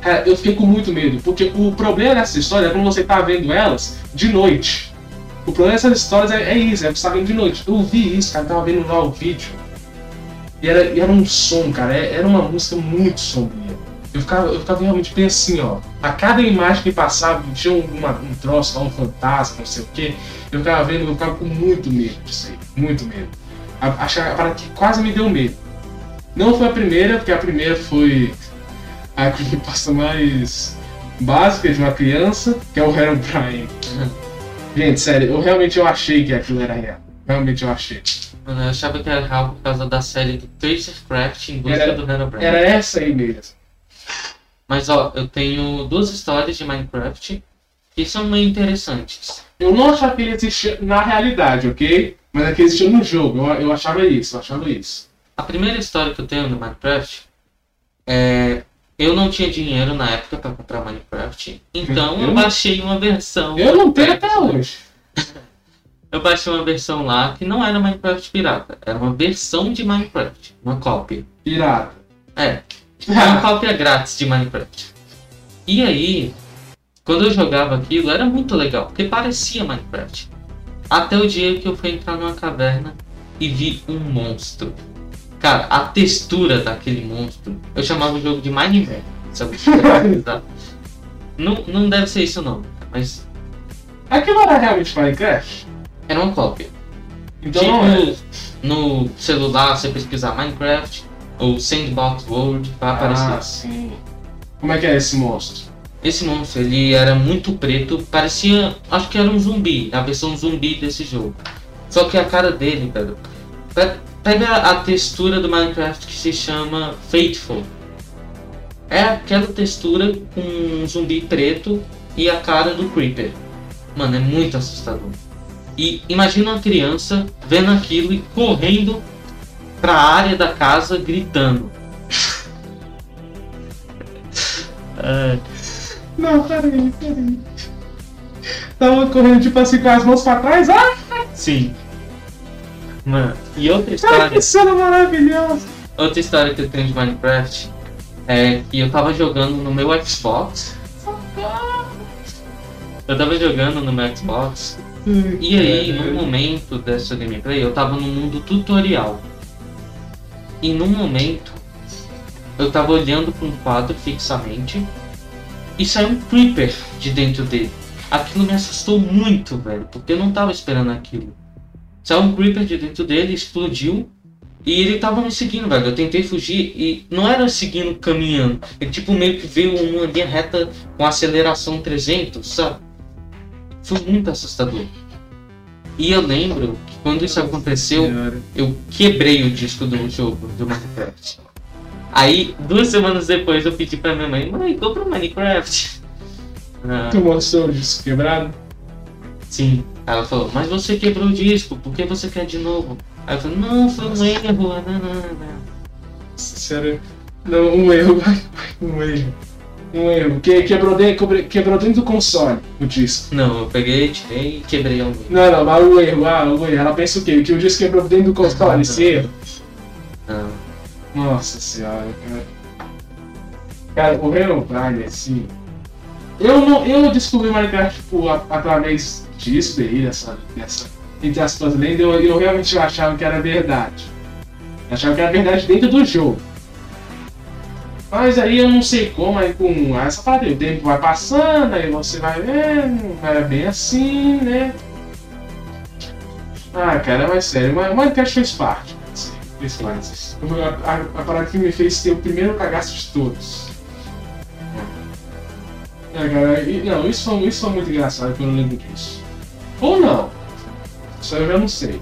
Cara, eu fiquei com muito medo, porque o problema dessa história é quando você tá vendo elas de noite. O problema dessas histórias é, é isso, é você tá vendo de noite. Eu vi isso, cara, eu tava vendo lá o vídeo. E era, e era um som, cara, é- era uma música muito sombria. Eu ficava, eu ficava realmente bem assim, ó. A cada imagem que passava, tinha uma, um troço lá, um fantasma, não sei o quê. Eu ficava vendo, eu ficava com muito medo disso aí. Muito medo. A, que a parada que quase me deu medo. Não foi a primeira, porque a primeira foi a creepypasta mais básica de uma criança, que é o Herobrine. Gente, sério, eu realmente eu achei que aquilo era real. Realmente eu achei. Mano, eu achava que era real por causa da série do Tracercraft em busca Era- do Herobrine. Era essa aí mesmo. Mas ó, eu tenho duas histórias de Minecraft que são meio interessantes. Eu não achava que ele existia na realidade, ok? Mas é que existia no jogo. Eu, eu achava isso, eu achava isso. A primeira história que eu tenho no Minecraft é. Eu não tinha dinheiro na época pra comprar Minecraft, então Eu eu baixei uma versão. Eu não tenho até hoje. Eu baixei uma versão lá que não era Minecraft pirata, era uma versão de Minecraft, uma cópia. Pirata. É, uma cópia grátis de Minecraft. E aí, quando eu jogava aquilo, era muito legal, porque parecia Minecraft. Até o dia que eu fui entrar numa caverna e vi um monstro. Cara, a textura daquele monstro, eu chamava o jogo de Minecraft, sabe? não, não deve ser isso não, mas Aquilo era realmente Minecraft? era uma cópia. Então tipo, não é. no celular, você pesquisar Minecraft ou Sandbox World, vai aparecer. Ah, sim. Como é que é esse monstro? Esse monstro, ele era muito preto, parecia, acho que era um zumbi, a versão zumbi desse jogo. Só que a cara dele, velho, pe- pega a textura do Minecraft que se chama Fateful. É aquela textura com um zumbi preto e a cara do Creeper. Mano, é muito assustador. E imagina uma criança vendo aquilo e correndo pra área da casa gritando. É, Não, peraí, peraí. Tava correndo tipo assim com as mãos pra trás. Ah, sim. Mano, e outra história. que cena maravilhosa. Outra história que eu tenho de Minecraft é que eu tava jogando no meu Xbox. Eu tava jogando no meu Xbox. E aí, no momento dessa gameplay, eu tava no mundo tutorial. E num momento, eu tava olhando pra um quadro fixamente e saiu um creeper de dentro dele. Aquilo me assustou muito, velho, porque eu não tava esperando aquilo. Saiu um creeper de dentro dele, explodiu e ele tava me seguindo, velho. Eu tentei fugir e não era seguindo caminhando. Ele tipo meio que veio uma linha reta com aceleração 300, sabe? Foi muito assustador. E eu lembro que quando isso aconteceu, eu quebrei o disco do jogo do Minecraft. Aí, duas semanas depois, eu pedi pra minha mãe, mãe, compra o Minecraft. Ah, Tu mostrou o disco quebrado? Sim. Ela falou, mas você quebrou o disco, por que você quer de novo? Aí eu falei, não, foi um erro, não, não, não. Sério. Não, um erro, um erro. Um erro. Que, quebrou, dentro, quebrou dentro do console o disco. Não, eu peguei, tirei e quebrei meio. Não, não, mas o erro, ah, o erro. Ela pensa o quê? Que o disco quebrou dentro do console, esse erro. Não. Nossa senhora, cara. Cara, o Herobrine, assim. Eu, não, eu descobri Minecraft tipo, através disso daí, dessa, dessa entre aspas lenda, eu, eu realmente achava que era verdade. Eu achava que era verdade dentro do jogo. Mas aí eu não sei como, aí com essa aí o tempo vai passando, aí você vai vendo, é bem assim, né? Ah, cara, mas sério, mas Minecraft fez parte. parte. A, a, a parada que me fez ter o primeiro cagaço de todos. É, cara, e- não, isso foi, isso foi muito engraçado que eu não lembro disso. Ou não. Isso eu já não sei.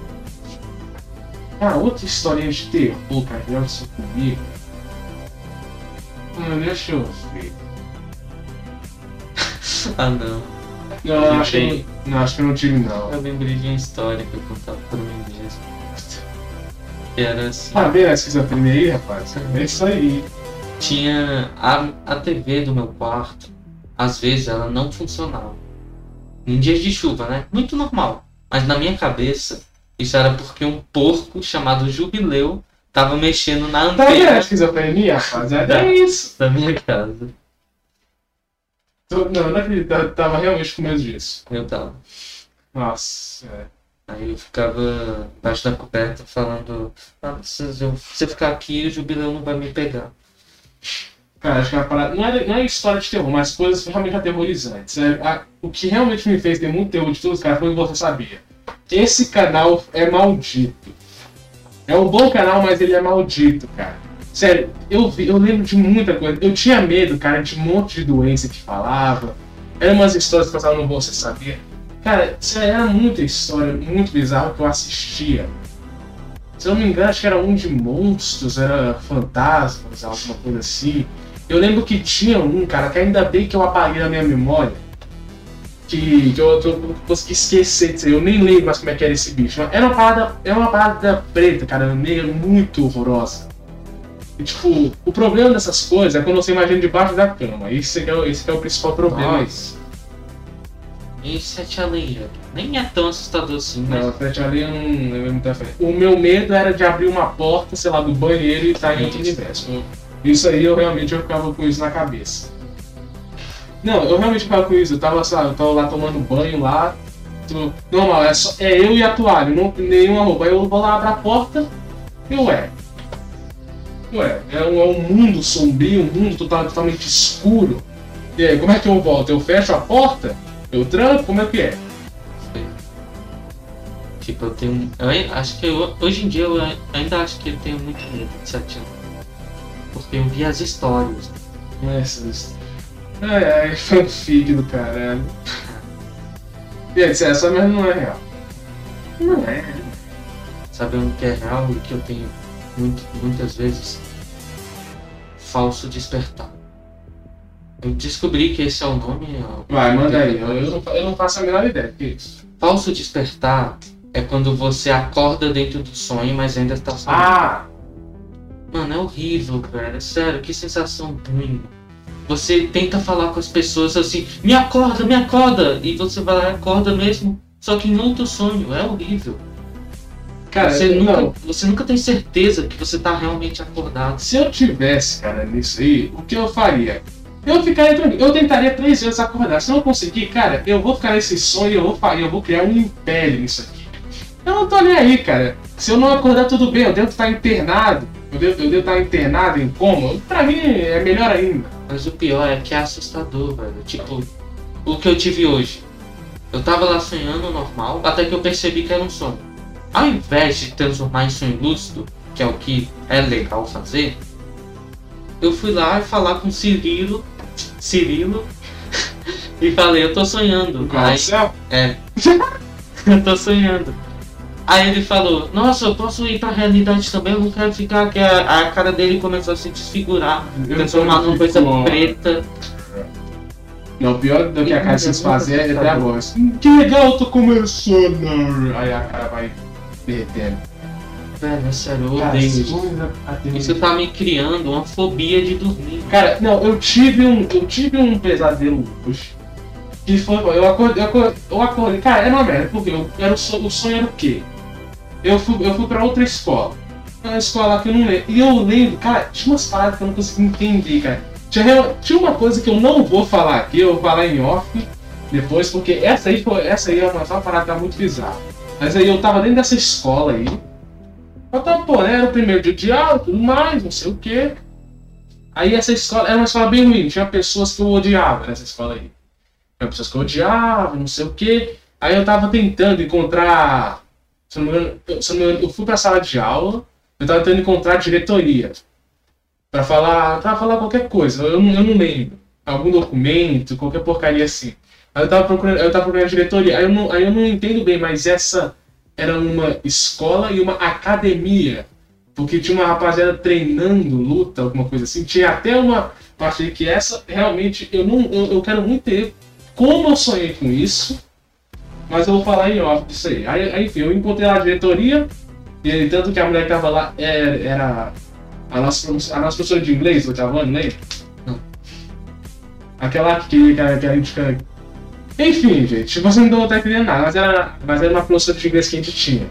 Ah, outra historinha de terror, cara, que aconteceu comigo. Hum, deixa eu ver. Ah, não. Não, Eu acho que, lembrei. não, acho que eu não tive não. Eu lembrei de uma história que eu contava pra mim mesmo. Que era assim. Ah, a esquizofrenia aí, rapaz. É isso aí. tinha a, a TV do meu quarto, às vezes ela não funcionava. Em dias de chuva, né? Muito normal. Mas na minha cabeça, isso era porque um porco chamado Jubileu tava mexendo na Tá vendo a antena esquizofrenia, rapaz? É, é isso. da minha casa. Tô- Não, não acredito. Tava realmente com medo disso. Eu tava. Nossa, é. Aí eu ficava embaixo da coberta falando, ah, se eu, se eu ficar aqui, o Jubileu não vai me pegar. Cara, acho que é uma parada. Não é, não é história de terror, mas coisas realmente aterrorizantes. É, a- o que realmente me fez ter muito terror de tudo, cara, foi o que você sabia. Esse canal é maldito. É um bom canal, mas ele é maldito, cara. Sério, eu, vi- eu lembro de muita coisa. Eu tinha medo, cara, de um monte de doença que falava. Eram umas histórias que passavam no Você Sabia. Cara, sério, era muita história, muito bizarra que eu assistia. Se eu não me engano, acho que era um de monstros, era fantasmas, alguma coisa assim. Eu lembro que tinha um, cara, que ainda bem que eu apaguei na minha memória. Que, que eu, que eu consegui esquecer aí. Eu nem lembro mais como é que era esse bicho. Mas Era uma parada, era uma parada preta, cara, negra, muito horrorosa. E, tipo, o problema dessas coisas é quando você imagina debaixo da cama. Esse é, o- esse é o principal problema. Nossa. E Sete Além, nem é tão assustador assim, mas Não, ali eu não muito da frente. O meu medo era de abrir uma porta, sei lá, do banheiro e estar em outro universo. Isso aí eu realmente eu ficava com isso na cabeça. Não, eu realmente ficava com isso. Eu tava, sabe, eu tava lá tomando banho lá. tô- Normal, é, só, é eu e a toalha, não nenhuma roupa. Aí eu vou lá abrir a porta e ué. Ué, é um, é um mundo sombrio, um mundo total, totalmente escuro. E aí, como é que eu volto? Eu fecho a porta? Eu tranco? Como é que é? Tipo, eu tenho. Eu acho que eu- hoje em dia eu ai- ainda acho que eu tenho muito medo de Sete Além. Porque eu vi as histórias. Essas. Ai, ai, fanfic do caralho. E aí, disse, essa merda não é real. Não é. Sabe onde que é real e que eu tenho muito, muitas vezes? Falso despertar. Eu descobri que esse é o nome. Vai, manda aí. Eu, eu não, eu não faço a menor ideia. Que isso? Falso despertar é quando você acorda dentro do sonho, mas ainda tá sonhando. Ah! Mano, é horrível, velho. Sério, que sensação ruim. Você tenta falar com as pessoas assim, me acorda, me acorda! E você vai lá e acorda mesmo, só que em outro sonho. É horrível. Cara, você, nunca, você nunca tem certeza que você tá realmente acordado. Se eu tivesse, cara, nisso aí, o que eu faria? Eu ficaria tranquilo. Eu tentaria três vezes acordar. Se eu não conseguir, cara, eu vou ficar nesse sonho eu vou, eu vou criar um império nisso aqui. Eu não tô nem aí, cara. Se eu não acordar, tudo bem. Eu devo estar internado. Eu devo, eu devo estar internado em coma. Pra mim, é melhor ainda. Mas o pior é que é assustador, velho. Tipo, o que eu tive hoje. Eu tava lá sonhando normal, até que eu percebi que era um sonho. Ao invés de transformar em sonho lúcido, que é o que é legal fazer, eu fui lá falar com Cirilo, Cirilo, e falei, eu tô sonhando. Aí, céu. é, eu tô sonhando. Aí ele falou, nossa, eu posso ir pra realidade também, eu não quero ficar aqui. A, a cara dele começou a se desfigurar, transformar numa coisa preta. Não, o pior do que a cara se fazer é até a voz. Que legal, tô começando. Aí a cara vai derretendo. Velho, é sério, eu odeio isso. Isso tá me criando uma fobia de dormir. Cara, não, eu tive um, eu tive um pesadelo hoje. Que foi, eu acordei, eu acordei, eu acordei cara, era uma merda, porque eu, era o, sonho, o sonho era o quê? Eu fui, eu fui pra outra escola. Uma escola que eu não lembro. E eu lembro, cara, tinha umas paradas que eu não consegui entender, cara. Tinha, tinha uma coisa que eu não vou falar aqui, eu vou falar em off depois, porque essa aí foi, essa aí é uma, uma parada muito bizarra. Mas aí eu tava dentro dessa escola aí. Eu tava, pô, né, era o primeiro dia de aula, tudo mais, não sei o quê. Aí essa escola era uma escola bem ruim, tinha pessoas que eu odiava nessa escola aí. Tinha pessoas que eu odiava, não sei o quê. Aí eu tava tentando encontrar. Se não me engano, eu, se não engano, eu fui pra sala de aula, eu tava tentando encontrar a diretoria. Pra falar. Pra falar qualquer coisa, eu, não- eu não lembro. Algum documento, qualquer porcaria assim. Aí eu tava procurando, eu tava procurando a diretoria. Aí eu, não, aí eu não entendo bem, mas essa era uma escola e uma academia. Porque tinha uma rapaziada treinando luta, alguma coisa assim. Tinha até uma parte que essa, realmente, eu não eu, eu quero muito ter como eu sonhei com isso. Mas eu vou falar em off disso aí. Aí, enfim, eu encontrei a diretoria. E tanto que a mulher que tava lá era, era a, nossa, a nossa professora de inglês, oitavo ano, lembra? Não. Aquela que, que, a- que a gente fica. Enfim, gente, você não deu até entendendo nada, mas era, mas era uma professora de inglês que a gente tinha.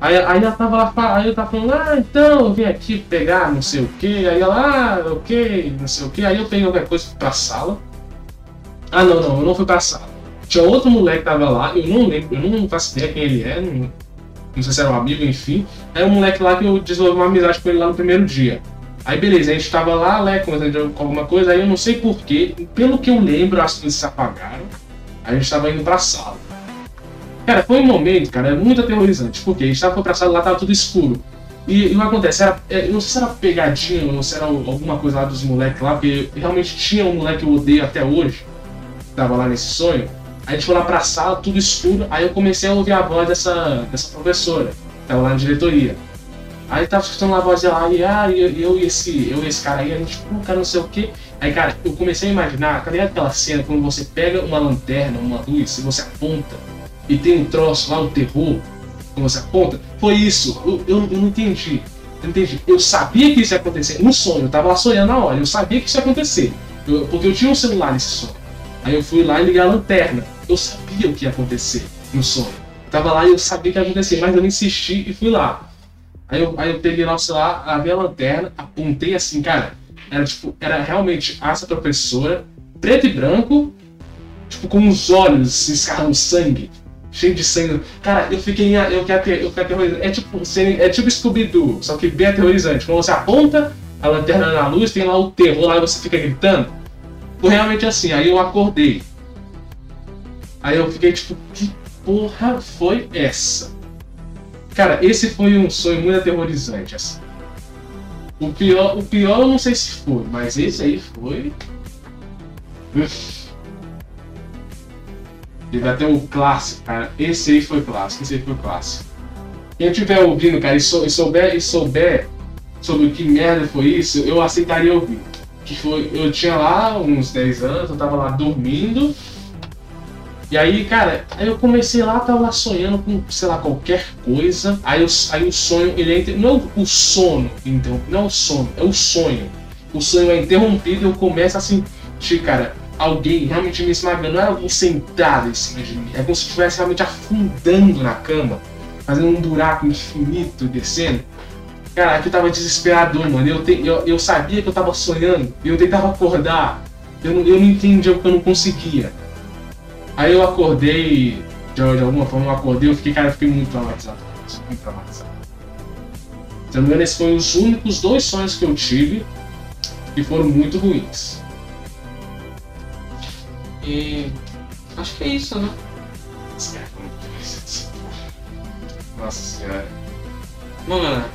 Aí, aí ela tava lá, aí eu tava falando, ah, então eu vim aqui pegar não sei o que, aí ela, ah, ok, não sei o que, aí eu peguei qualquer coisa pra sala. Ah, não, não, eu não fui pra sala. Tinha outro moleque que tava lá, eu não lembro, eu não faço ideia quem ele é, não, não sei se era um amigo, enfim. Aí um moleque lá que eu desenvolvi uma amizade com ele lá no primeiro dia. Aí beleza, a gente tava lá, né, conversando com alguma coisa, aí eu não sei porquê, pelo que eu lembro, as coisas se apagaram. A gente tava indo pra sala. Cara, foi um momento, cara, muito aterrorizante, porque a gente tava pra sala lá, tava tudo escuro. E, e o que acontece? Era, é, eu não sei se era pegadinha ou se era alguma coisa lá dos moleques lá, porque realmente tinha um moleque que eu odeio até hoje, que tava lá nesse sonho. A gente foi lá pra sala, tudo escuro, aí eu comecei a ouvir a voz dessa, dessa professora, que tava lá na diretoria. Aí tava escutando a voz dela, aí, ah, eu, eu e esse, eu e esse cara aí, a gente, pô, cara, não sei o quê. Aí, cara, eu comecei a imaginar, tá ligado aquela cena quando você pega uma lanterna, uma luz, e você aponta, e tem um troço lá, o terror, quando você aponta? Foi isso, eu, eu, eu não entendi. Eu entendi. Eu sabia que isso ia acontecer, no sonho, eu tava lá sonhando na hora, eu sabia que isso ia acontecer. Eu- porque eu tinha um celular nesse sonho. Aí eu fui lá e liguei a lanterna. Eu sabia o que ia acontecer no sonho. Eu tava lá e eu sabia o que ia acontecer, mas eu insisti e fui lá. Aí eu, aí eu peguei lá o celular, abri a lanterna, apontei assim, cara. Era tipo, era realmente essa professora, preto e branco, tipo, com os olhos escarrando sangue, cheio de sangue. Cara, eu fiquei, eu ater- eu. É tipo, é tipo Scooby-Doo, só que bem aterrorizante. Quando você aponta a lanterna na luz, tem lá o terror lá e você fica gritando. Foi realmente assim, aí eu acordei. Aí eu fiquei tipo, que porra foi essa? Cara, esse foi um sonho muito aterrorizante, assim. O pior, o pior eu não sei se foi, mas esse aí foi. Uf. Teve até o clássico, cara. Esse aí foi clássico, esse aí foi clássico. Quem estiver ouvindo, cara, e, sou- e souber, e souber sobre que merda foi isso, eu aceitaria ouvir. Que foi, eu tinha lá uns 10 anos, eu tava lá dormindo. E aí, cara, aí eu comecei lá, tava lá sonhando com, sei lá, qualquer coisa. Aí, eu, aí o sonho, ele entra. Não é o sono, então, não é o sono, é o sonho. O sonho é interrompido e eu começo a sentir, cara, alguém realmente me esmagando. Não é alguém sentado em cima de mim. É como se eu estivesse realmente afundando na cama, fazendo um buraco infinito descendo. Cara, aqui tava desesperador, mano. Eu, te, eu, eu sabia que eu tava sonhando eu tentava acordar. Eu não, eu não entendia porque eu não conseguia. Aí eu acordei, de, de alguma forma eu acordei, eu fiquei, cara, eu fiquei muito traumatizado. Muito traumatizado. Se não me engano, esses foram os únicos dois sonhos que eu tive que foram muito ruins. E acho que é isso, né? Nossa senhora. Bom, galera,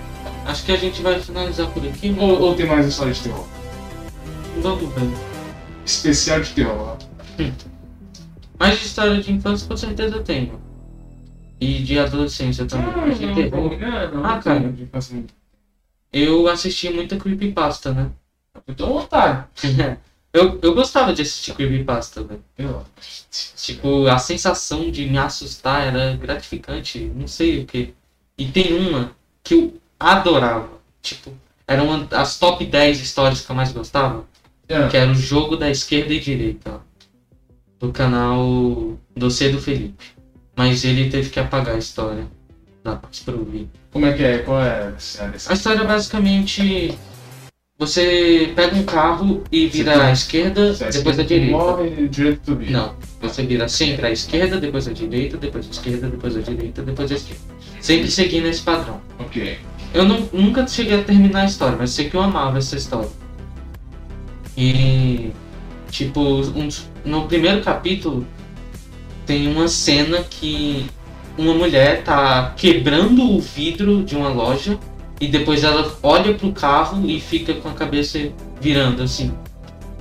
acho que a gente vai finalizar por aqui. né? Ou, ou tem mais história de terror? Vamos ver. Especial de terror. Mas de história de infância com certeza eu tenho. E de adolescência também. De terror. não, Ah, cara. Eu assisti muita creepypasta, né? Eu tô vontade. eu, eu gostava de assistir creepypasta, velho. Eu- Tipo, a sensação de me assustar era gratificante, não sei o que. E tem uma que eu adorava. Tipo, eram uma- as top 10 histórias que eu mais gostava. É. Que era o jogo da esquerda e direita. Do canal Doce do Felipe. Mas ele teve que apagar a história. Dá pra pra ouvir. Como é que é? Qual é a A história é basicamente. Você pega um carro e vira à esquerda, depois à direita. Morre direito do bicho. Não, você vira sempre à esquerda, depois à direita, depois à esquerda, depois à direita, depois à esquerda. Sempre seguindo esse padrão. Ok. Eu não- nunca cheguei a terminar a história, mas sei que eu amava essa história. E, tipo, uns- no primeiro capítulo tem uma cena que uma mulher tá quebrando o vidro de uma loja e depois ela olha pro carro e fica com a cabeça virando assim.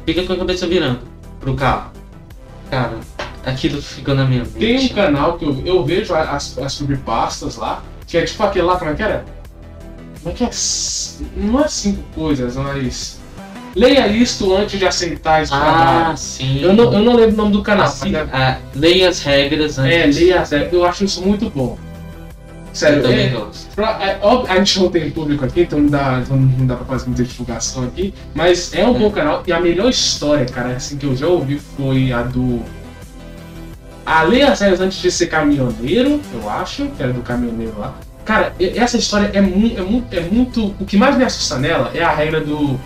Fica com a cabeça virando pro carro. Cara, aquilo ficou na minha mente. Tem um canal que eu, eu vejo as, as creepypastas lá, que é tipo aquele lá, como é que era? Como é que é? Não é cinco coisas, mas. Leia isto antes de aceitar esse Ah, trabalho. sim. Eu não, eu não lembro o nome do canal, Assim, mas é, ah, leia as regras antes. é, leia as regras. Eu acho isso muito bom. Eu Sério, também é. Pra- é, óbvio, a gente não tem público aqui, então não dá, então não dá pra fazer muita divulgação aqui. Mas é um É. bom canal. E a melhor história, cara, assim, que eu já ouvi foi a do. A Lei as Regras antes de ser caminhoneiro, eu acho, que era do caminhoneiro lá. Cara, essa história é, mu é, mu é muito. O que mais me assusta nela é a regra do.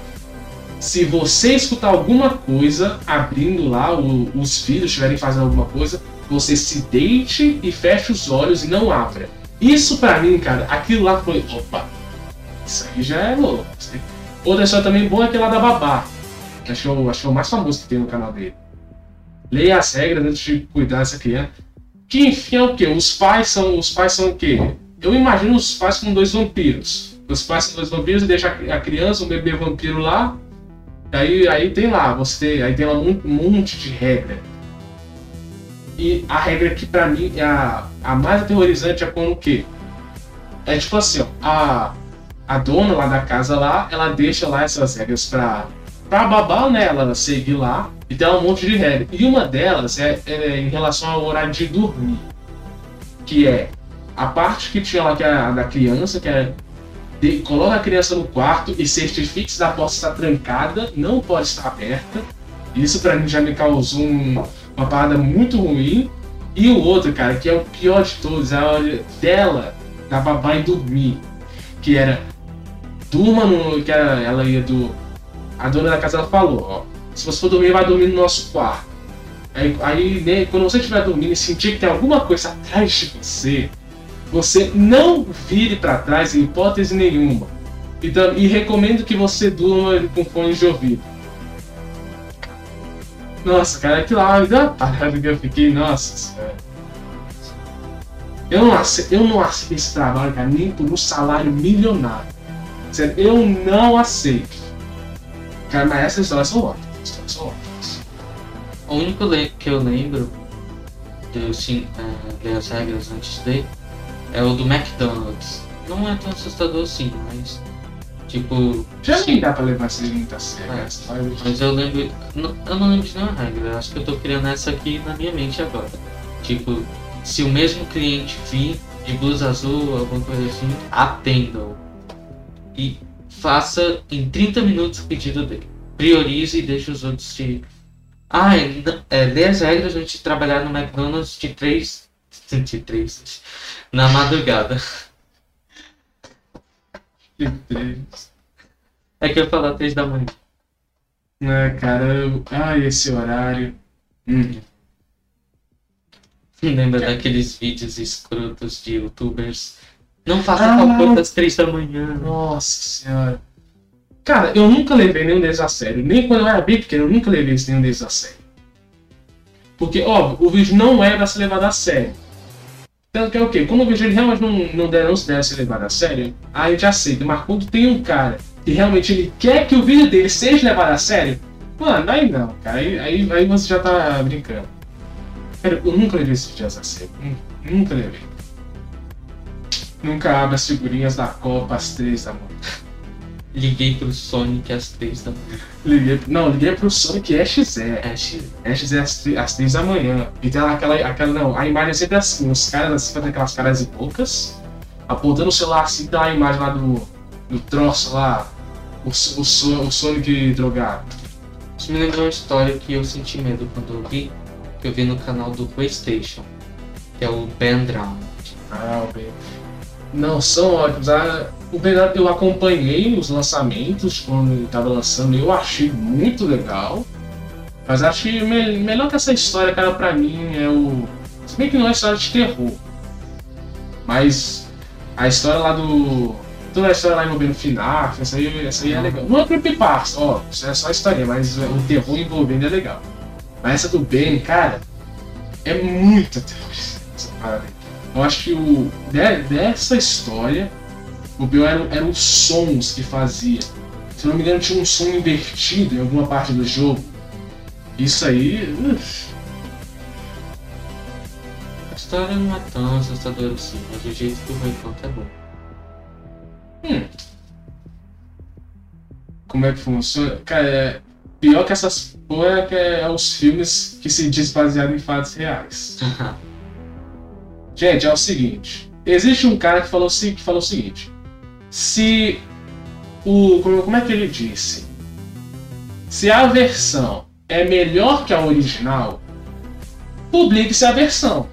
Se você escutar alguma coisa abrindo lá, o- os filhos estiverem fazendo alguma coisa, você se deite e feche os olhos e não abra. Isso pra mim, cara, aquilo lá foi. Opa! Isso aí já é louco. Outra história também boa é aquela da babá. Que acho que, é o, acho que é o mais famoso que tem no canal dele. Leia as regras antes de cuidar dessa criança. Que enfim é o quê? Os pais são. Os pais são o quê? Eu imagino os pais como dois vampiros. Os pais são dois vampiros e deixa a criança, um bebê vampiro lá. Aí, aí tem lá, você. Aí tem lá um monte de regra. E a regra que pra mim é a, a mais aterrorizante é quando o quê? É tipo assim, ó, a, a dona lá da casa lá, ela deixa lá essas regras pra, pra babá, né? Ela seguir lá e tem um monte de regras. E uma delas é, é em relação ao horário de dormir. Que é a parte que tinha lá que é a da criança, que é de, coloca a criança no quarto e certifique se a porta está trancada, não pode estar aberta. Isso pra mim já me causou um, uma parada muito ruim. E o outro, cara, que é o pior de todos, é a hora dela, da babá e dormir. Que era, durma no. Que era, ela ia do. A dona da casa ela falou, ó. Se você for dormir, vai dormir no nosso quarto. Aí, aí né, quando você estiver dormindo e sentir que tem alguma coisa atrás de você, você não vire para trás em hipótese nenhuma. E, tam- e recomendo que você durma com fone de ouvido. Nossa, cara, aquilo lá me deu uma parada que eu fiquei, nossa senhora. Eu não, aceito, eu não aceito esse trabalho, cara, nem por um salário milionário. Sério, eu não aceito. Cara, mas essas histórias são ótimas. histórias são ótimas. O único que eu lembro de eu sim, é, ler as regras antes de é o do McDonald's. Não é tão assustador assim, mas Tipo. Já nem dá pra levar a sério. É. né? História de- Mas eu lembro. não- Eu não lembro de nenhuma regra. Eu acho que eu tô criando essa aqui na minha mente agora. Tipo, se o mesmo cliente vir de blusa azul, alguma coisa assim, atendam. E faça em 30 minutos o pedido dele. Priorize e deixe os outros te. Ah, é, é, lê as regras antes de trabalhar no McDonald's de 3. De 3. Na madrugada. de três. É que eu falo 3 da manhã. Né, cara, eu... ai, esse horário. Hum. Lembra daqueles vídeos escrotos de youtubers? Não faça Ah. tal coisa às três da manhã. Nossa senhora. Cara, eu nunca levei nenhum deles a sério. Nem quando eu era bem pequeno, eu nunca levei nenhum deles a sério. Porque, óbvio, o vídeo não é pra ser levado a sério. Tanto que é o quê? Quando o vídeo ele realmente não, não, deve, não se deve ser levado a sério, a gente aceita. Mas quando tem um cara que realmente ele quer que o vídeo dele seja levado a sério, mano, aí não, cara. Aí, aí, aí você já tá brincando. Cara, eu nunca levei esses vídeos a sério. Nunca, levei. Nunca abro as figurinhas da Copa às três da manhã. Liguei pro Sonic às três da manhã. Liguei, não, liguei pro Sonic SXE. É, X. SXE às, tri- às 3 da manhã. E tem lá aquela, aquela. Não, a imagem é sempre assim: os caras assim, fazendo aquelas caras e bocas, apontando o celular assim, dá a imagem lá do, do troço lá. O, o, So- o Sonic drogado. Isso me lembrou uma história que eu senti medo quando eu vi, que eu vi no canal do PlayStation, que é o Ben Drown. Ah, o Ben. Não, são ótimos. Ah, o Ben eu acompanhei os lançamentos quando ele tava lançando, eu achei muito legal. Mas acho que me- melhor que essa história, cara, pra mim é o. Se bem que não é história de terror. Mas a história lá do. Toda a história lá envolvendo FNAF, essa aí, essa aí é legal. Não é creepypasta, ó, isso é só história, mas o terror envolvendo é legal. Mas essa do Ben, cara, é muito terrorista. essa parada aí. Eu acho que o, de- dessa história, o pior eram, eram os sons que fazia. Se não me engano, tinha um som invertido em alguma parte do jogo. Isso aí. uf, A história não é tão assustadora assim, mas o jeito que o Rei conta é bom. como é que funciona? Cara, é, pior que essas porra é, que é os filmes que se diz baseado em fatos reais. Gente, é o seguinte. Existe um cara que falou, que falou o seguinte. Se o. Como, como é que ele disse? Se a versão é melhor que a original, publique-se a versão.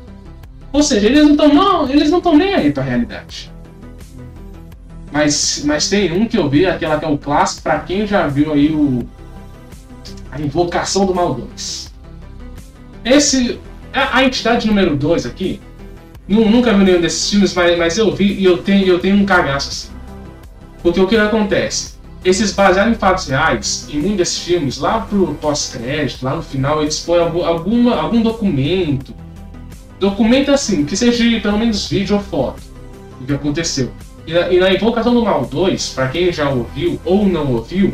Ou seja, eles não estão não, eles não estão nem aí pra realidade. Mas, mas tem um que eu vi, aquela que é o clássico, pra quem já viu aí o. A Invocação do Mal 2. Esse. A, a entidade número 2 aqui. nu- Nunca vi nenhum desses filmes, mas, mas eu vi e eu tenho, eu tenho um cagaço assim. Porque o que acontece? Esses baseados em fatos reais, em muitos desses filmes, lá pro pós-crédito, lá no final, eles põem algum, alguma, algum documento. Documento assim, que seja pelo menos vídeo ou foto do que aconteceu. E na, e na Invocação do Mal 2, pra quem já ouviu ou não ouviu,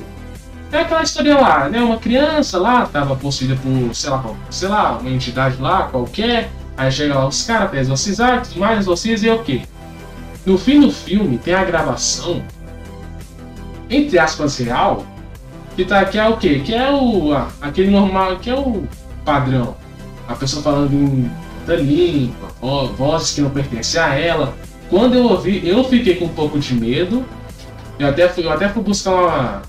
é aquela história lá, né? Uma criança lá tava possuída por, sei lá, sei lá, uma entidade lá qualquer. Aí chega lá os caras pra exorcizar, tudo mais, exorciza e ok. No fim do filme tem a gravação, entre aspas, real, que tá que é o quê? Que é o. aquele normal, que é o padrão. A pessoa falando em outra língua, vo- vozes que não pertencem a ela. Quando eu ouvi, eu fiquei com um pouco de medo. Eu até fui, eu até fui buscar uma.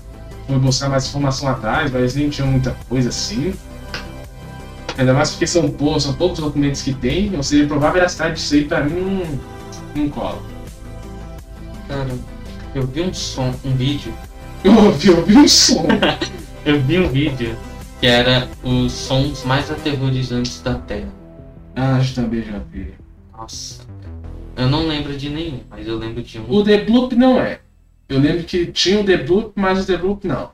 Fui buscar mais informação atrás, mas nem tinha muita coisa assim. Ainda mais porque são, pou- são poucos documentos que tem, ou seja, provar a veracidade disso aí pra mim não, não cola. Cara, eu vi um som, um vídeo. Eu ouvi, eu ouvi um som. Eu vi um vídeo que era os sons mais aterrorizantes da Terra. ah, que também já vi. Nossa. Eu não lembro de nenhum, mas eu lembro de um. O The Bloop não é. Eu lembro que tinha o The Bloop, mas o The Bloop não.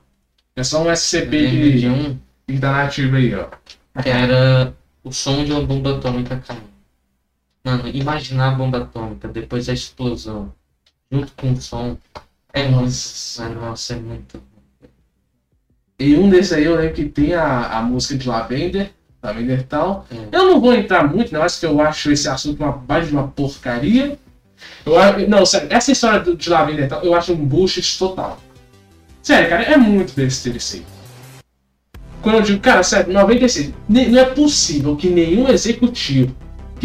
É só um SCP de que, um que tá na ativa aí, ó. que era o som de uma bomba atômica caindo. Mano, imaginar a bomba atômica depois da explosão, junto com o som, é. Mano, nossa, é muito. E um desses aí eu lembro que tem a, a música de Lavender, Lavender tal. É. Eu não vou entrar muito, não, acho que eu acho esse assunto uma baita de uma porcaria. Eu, não, sério, essa história do- de Lavender tal, eu acho um bullshit total. Sério, cara, é muito besteira isso aí. Quando eu digo, cara, sério, 96, ne- não é possível que nenhum executivo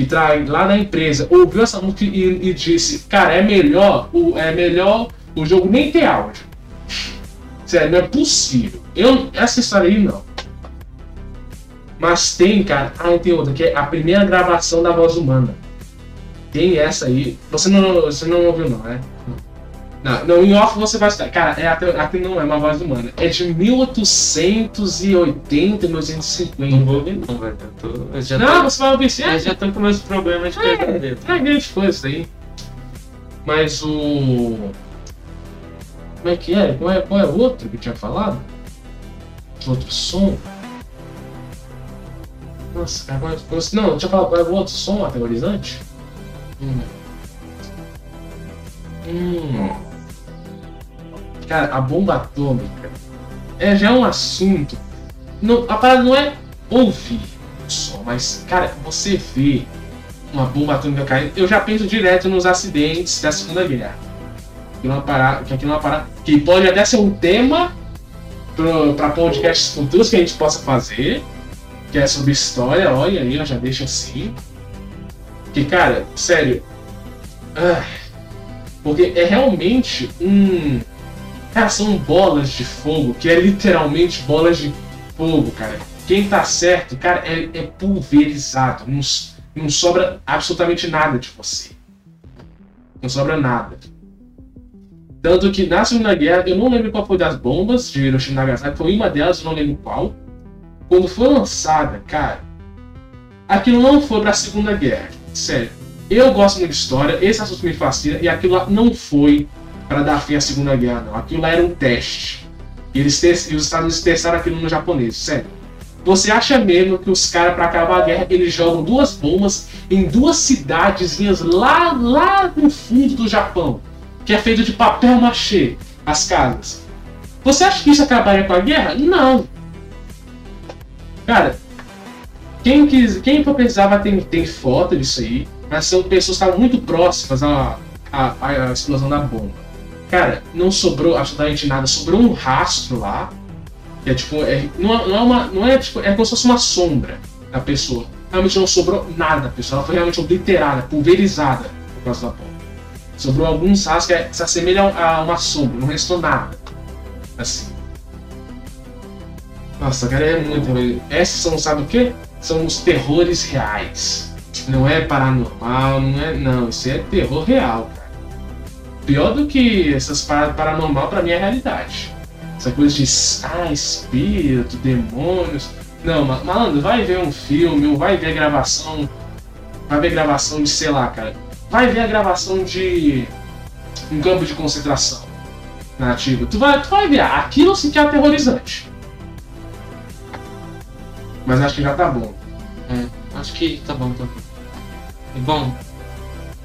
que trai lá da empresa ouviu essa música e, e disse, cara, é melhor, o, é melhor o jogo nem ter áudio. Sério, não é possível. Eu, essa história aí não. Mas tem, cara. Ah, tem outra, que é a primeira gravação da voz humana. Tem essa aí. Você não, você não ouviu, não, né? Não, não, em off você vai estar. Cara, é até, até não é uma voz humana. É de 1880, 1850. Não vou ouvir não, velho. Eu, tô, eu Não, tô, você vai ouvir sim. eu já tô com meus problemas de pesadelo. É grande coisa isso aí. Mas o. Como é que é? Qual é, qual é o outro que tinha falado? Outro som? Nossa, cara, qual é- é- não, eu tinha falado qual é o outro som aterrorizante? Hum. Hum. Cara, a bomba atômica é já é um assunto. Não, a parada não é ouvir som, mas, cara, você vê uma bomba atômica caindo, eu já penso direto nos acidentes da Segunda Guerra. Que, não é parada, que aquilo é uma parada que pode até ser um tema para podcasts futuros que a gente possa fazer, que é sobre história, olha aí, eu já deixo assim. Que, cara, sério. ah, porque é realmente um. Cara, são bolas de fogo, que é literalmente bolas de fogo, cara. Quem tá certo, cara, é, é pulverizado. Não, não sobra absolutamente nada de você. Não sobra nada. Tanto que na Segunda Guerra, eu não lembro qual foi das bombas de Hiroshima e Nagasaki, foi uma delas, eu não lembro qual. Quando foi lançada, cara, aquilo não foi pra Segunda Guerra. Sério. Eu gosto muito de história, esse assunto me fascina, e aquilo lá não foi para dar fim à Segunda Guerra, não. Aquilo lá era um teste. E, eles e os Estados Unidos testaram aquilo no japonês, sério. Você acha mesmo que os caras, para acabar a guerra, eles jogam duas bombas em duas cidadezinhas lá, lá no fundo do Japão, que é feito de papel machê, as casas? Você acha que isso acabaria com a guerra? Não. Cara, quem, quis, quem tem foto disso aí, mas são pessoas que estavam muito próximas à, à, à explosão da bomba. Cara, não sobrou absolutamente nada, sobrou um rastro lá, que é tipo, é, não, é- não é uma. Não é tipo, é como se fosse uma sombra da pessoa. Realmente não sobrou nada da pessoa, ela foi realmente obliterada, pulverizada por causa da bomba. Sobrou alguns rastros que é- se assemelham a uma sombra, não restou nada. Assim. Nossa, cara, é muito. Esses são, sabe o quê? São os terrores reais. Não é paranormal, não é. Não, isso é terror real, cara. Pior do que essas paradas paranormal, pra mim é realidade. Essa coisa de ah, espírito, demônios. Não, ma- malandro, vai ver um filme, ou vai ver a gravação. Vai ver gravação de, sei lá, cara. Vai ver a gravação de um campo de concentração nativo. Tu vai, tu vai ver, aquilo sim que é aterrorizante. Mas acho que já tá bom. É, acho que tá bom, tá bom. Bom,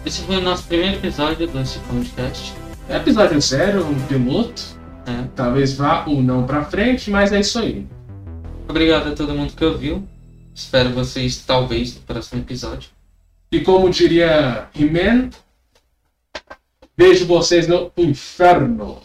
esse foi o nosso primeiro episódio desse podcast. É episódio sério, um piloto. É. Talvez vá ou não pra frente, mas é isso aí. Obrigado a todo mundo que ouviu. Espero vocês, talvez, no próximo episódio. E como diria He-Man, vejo vocês no inferno.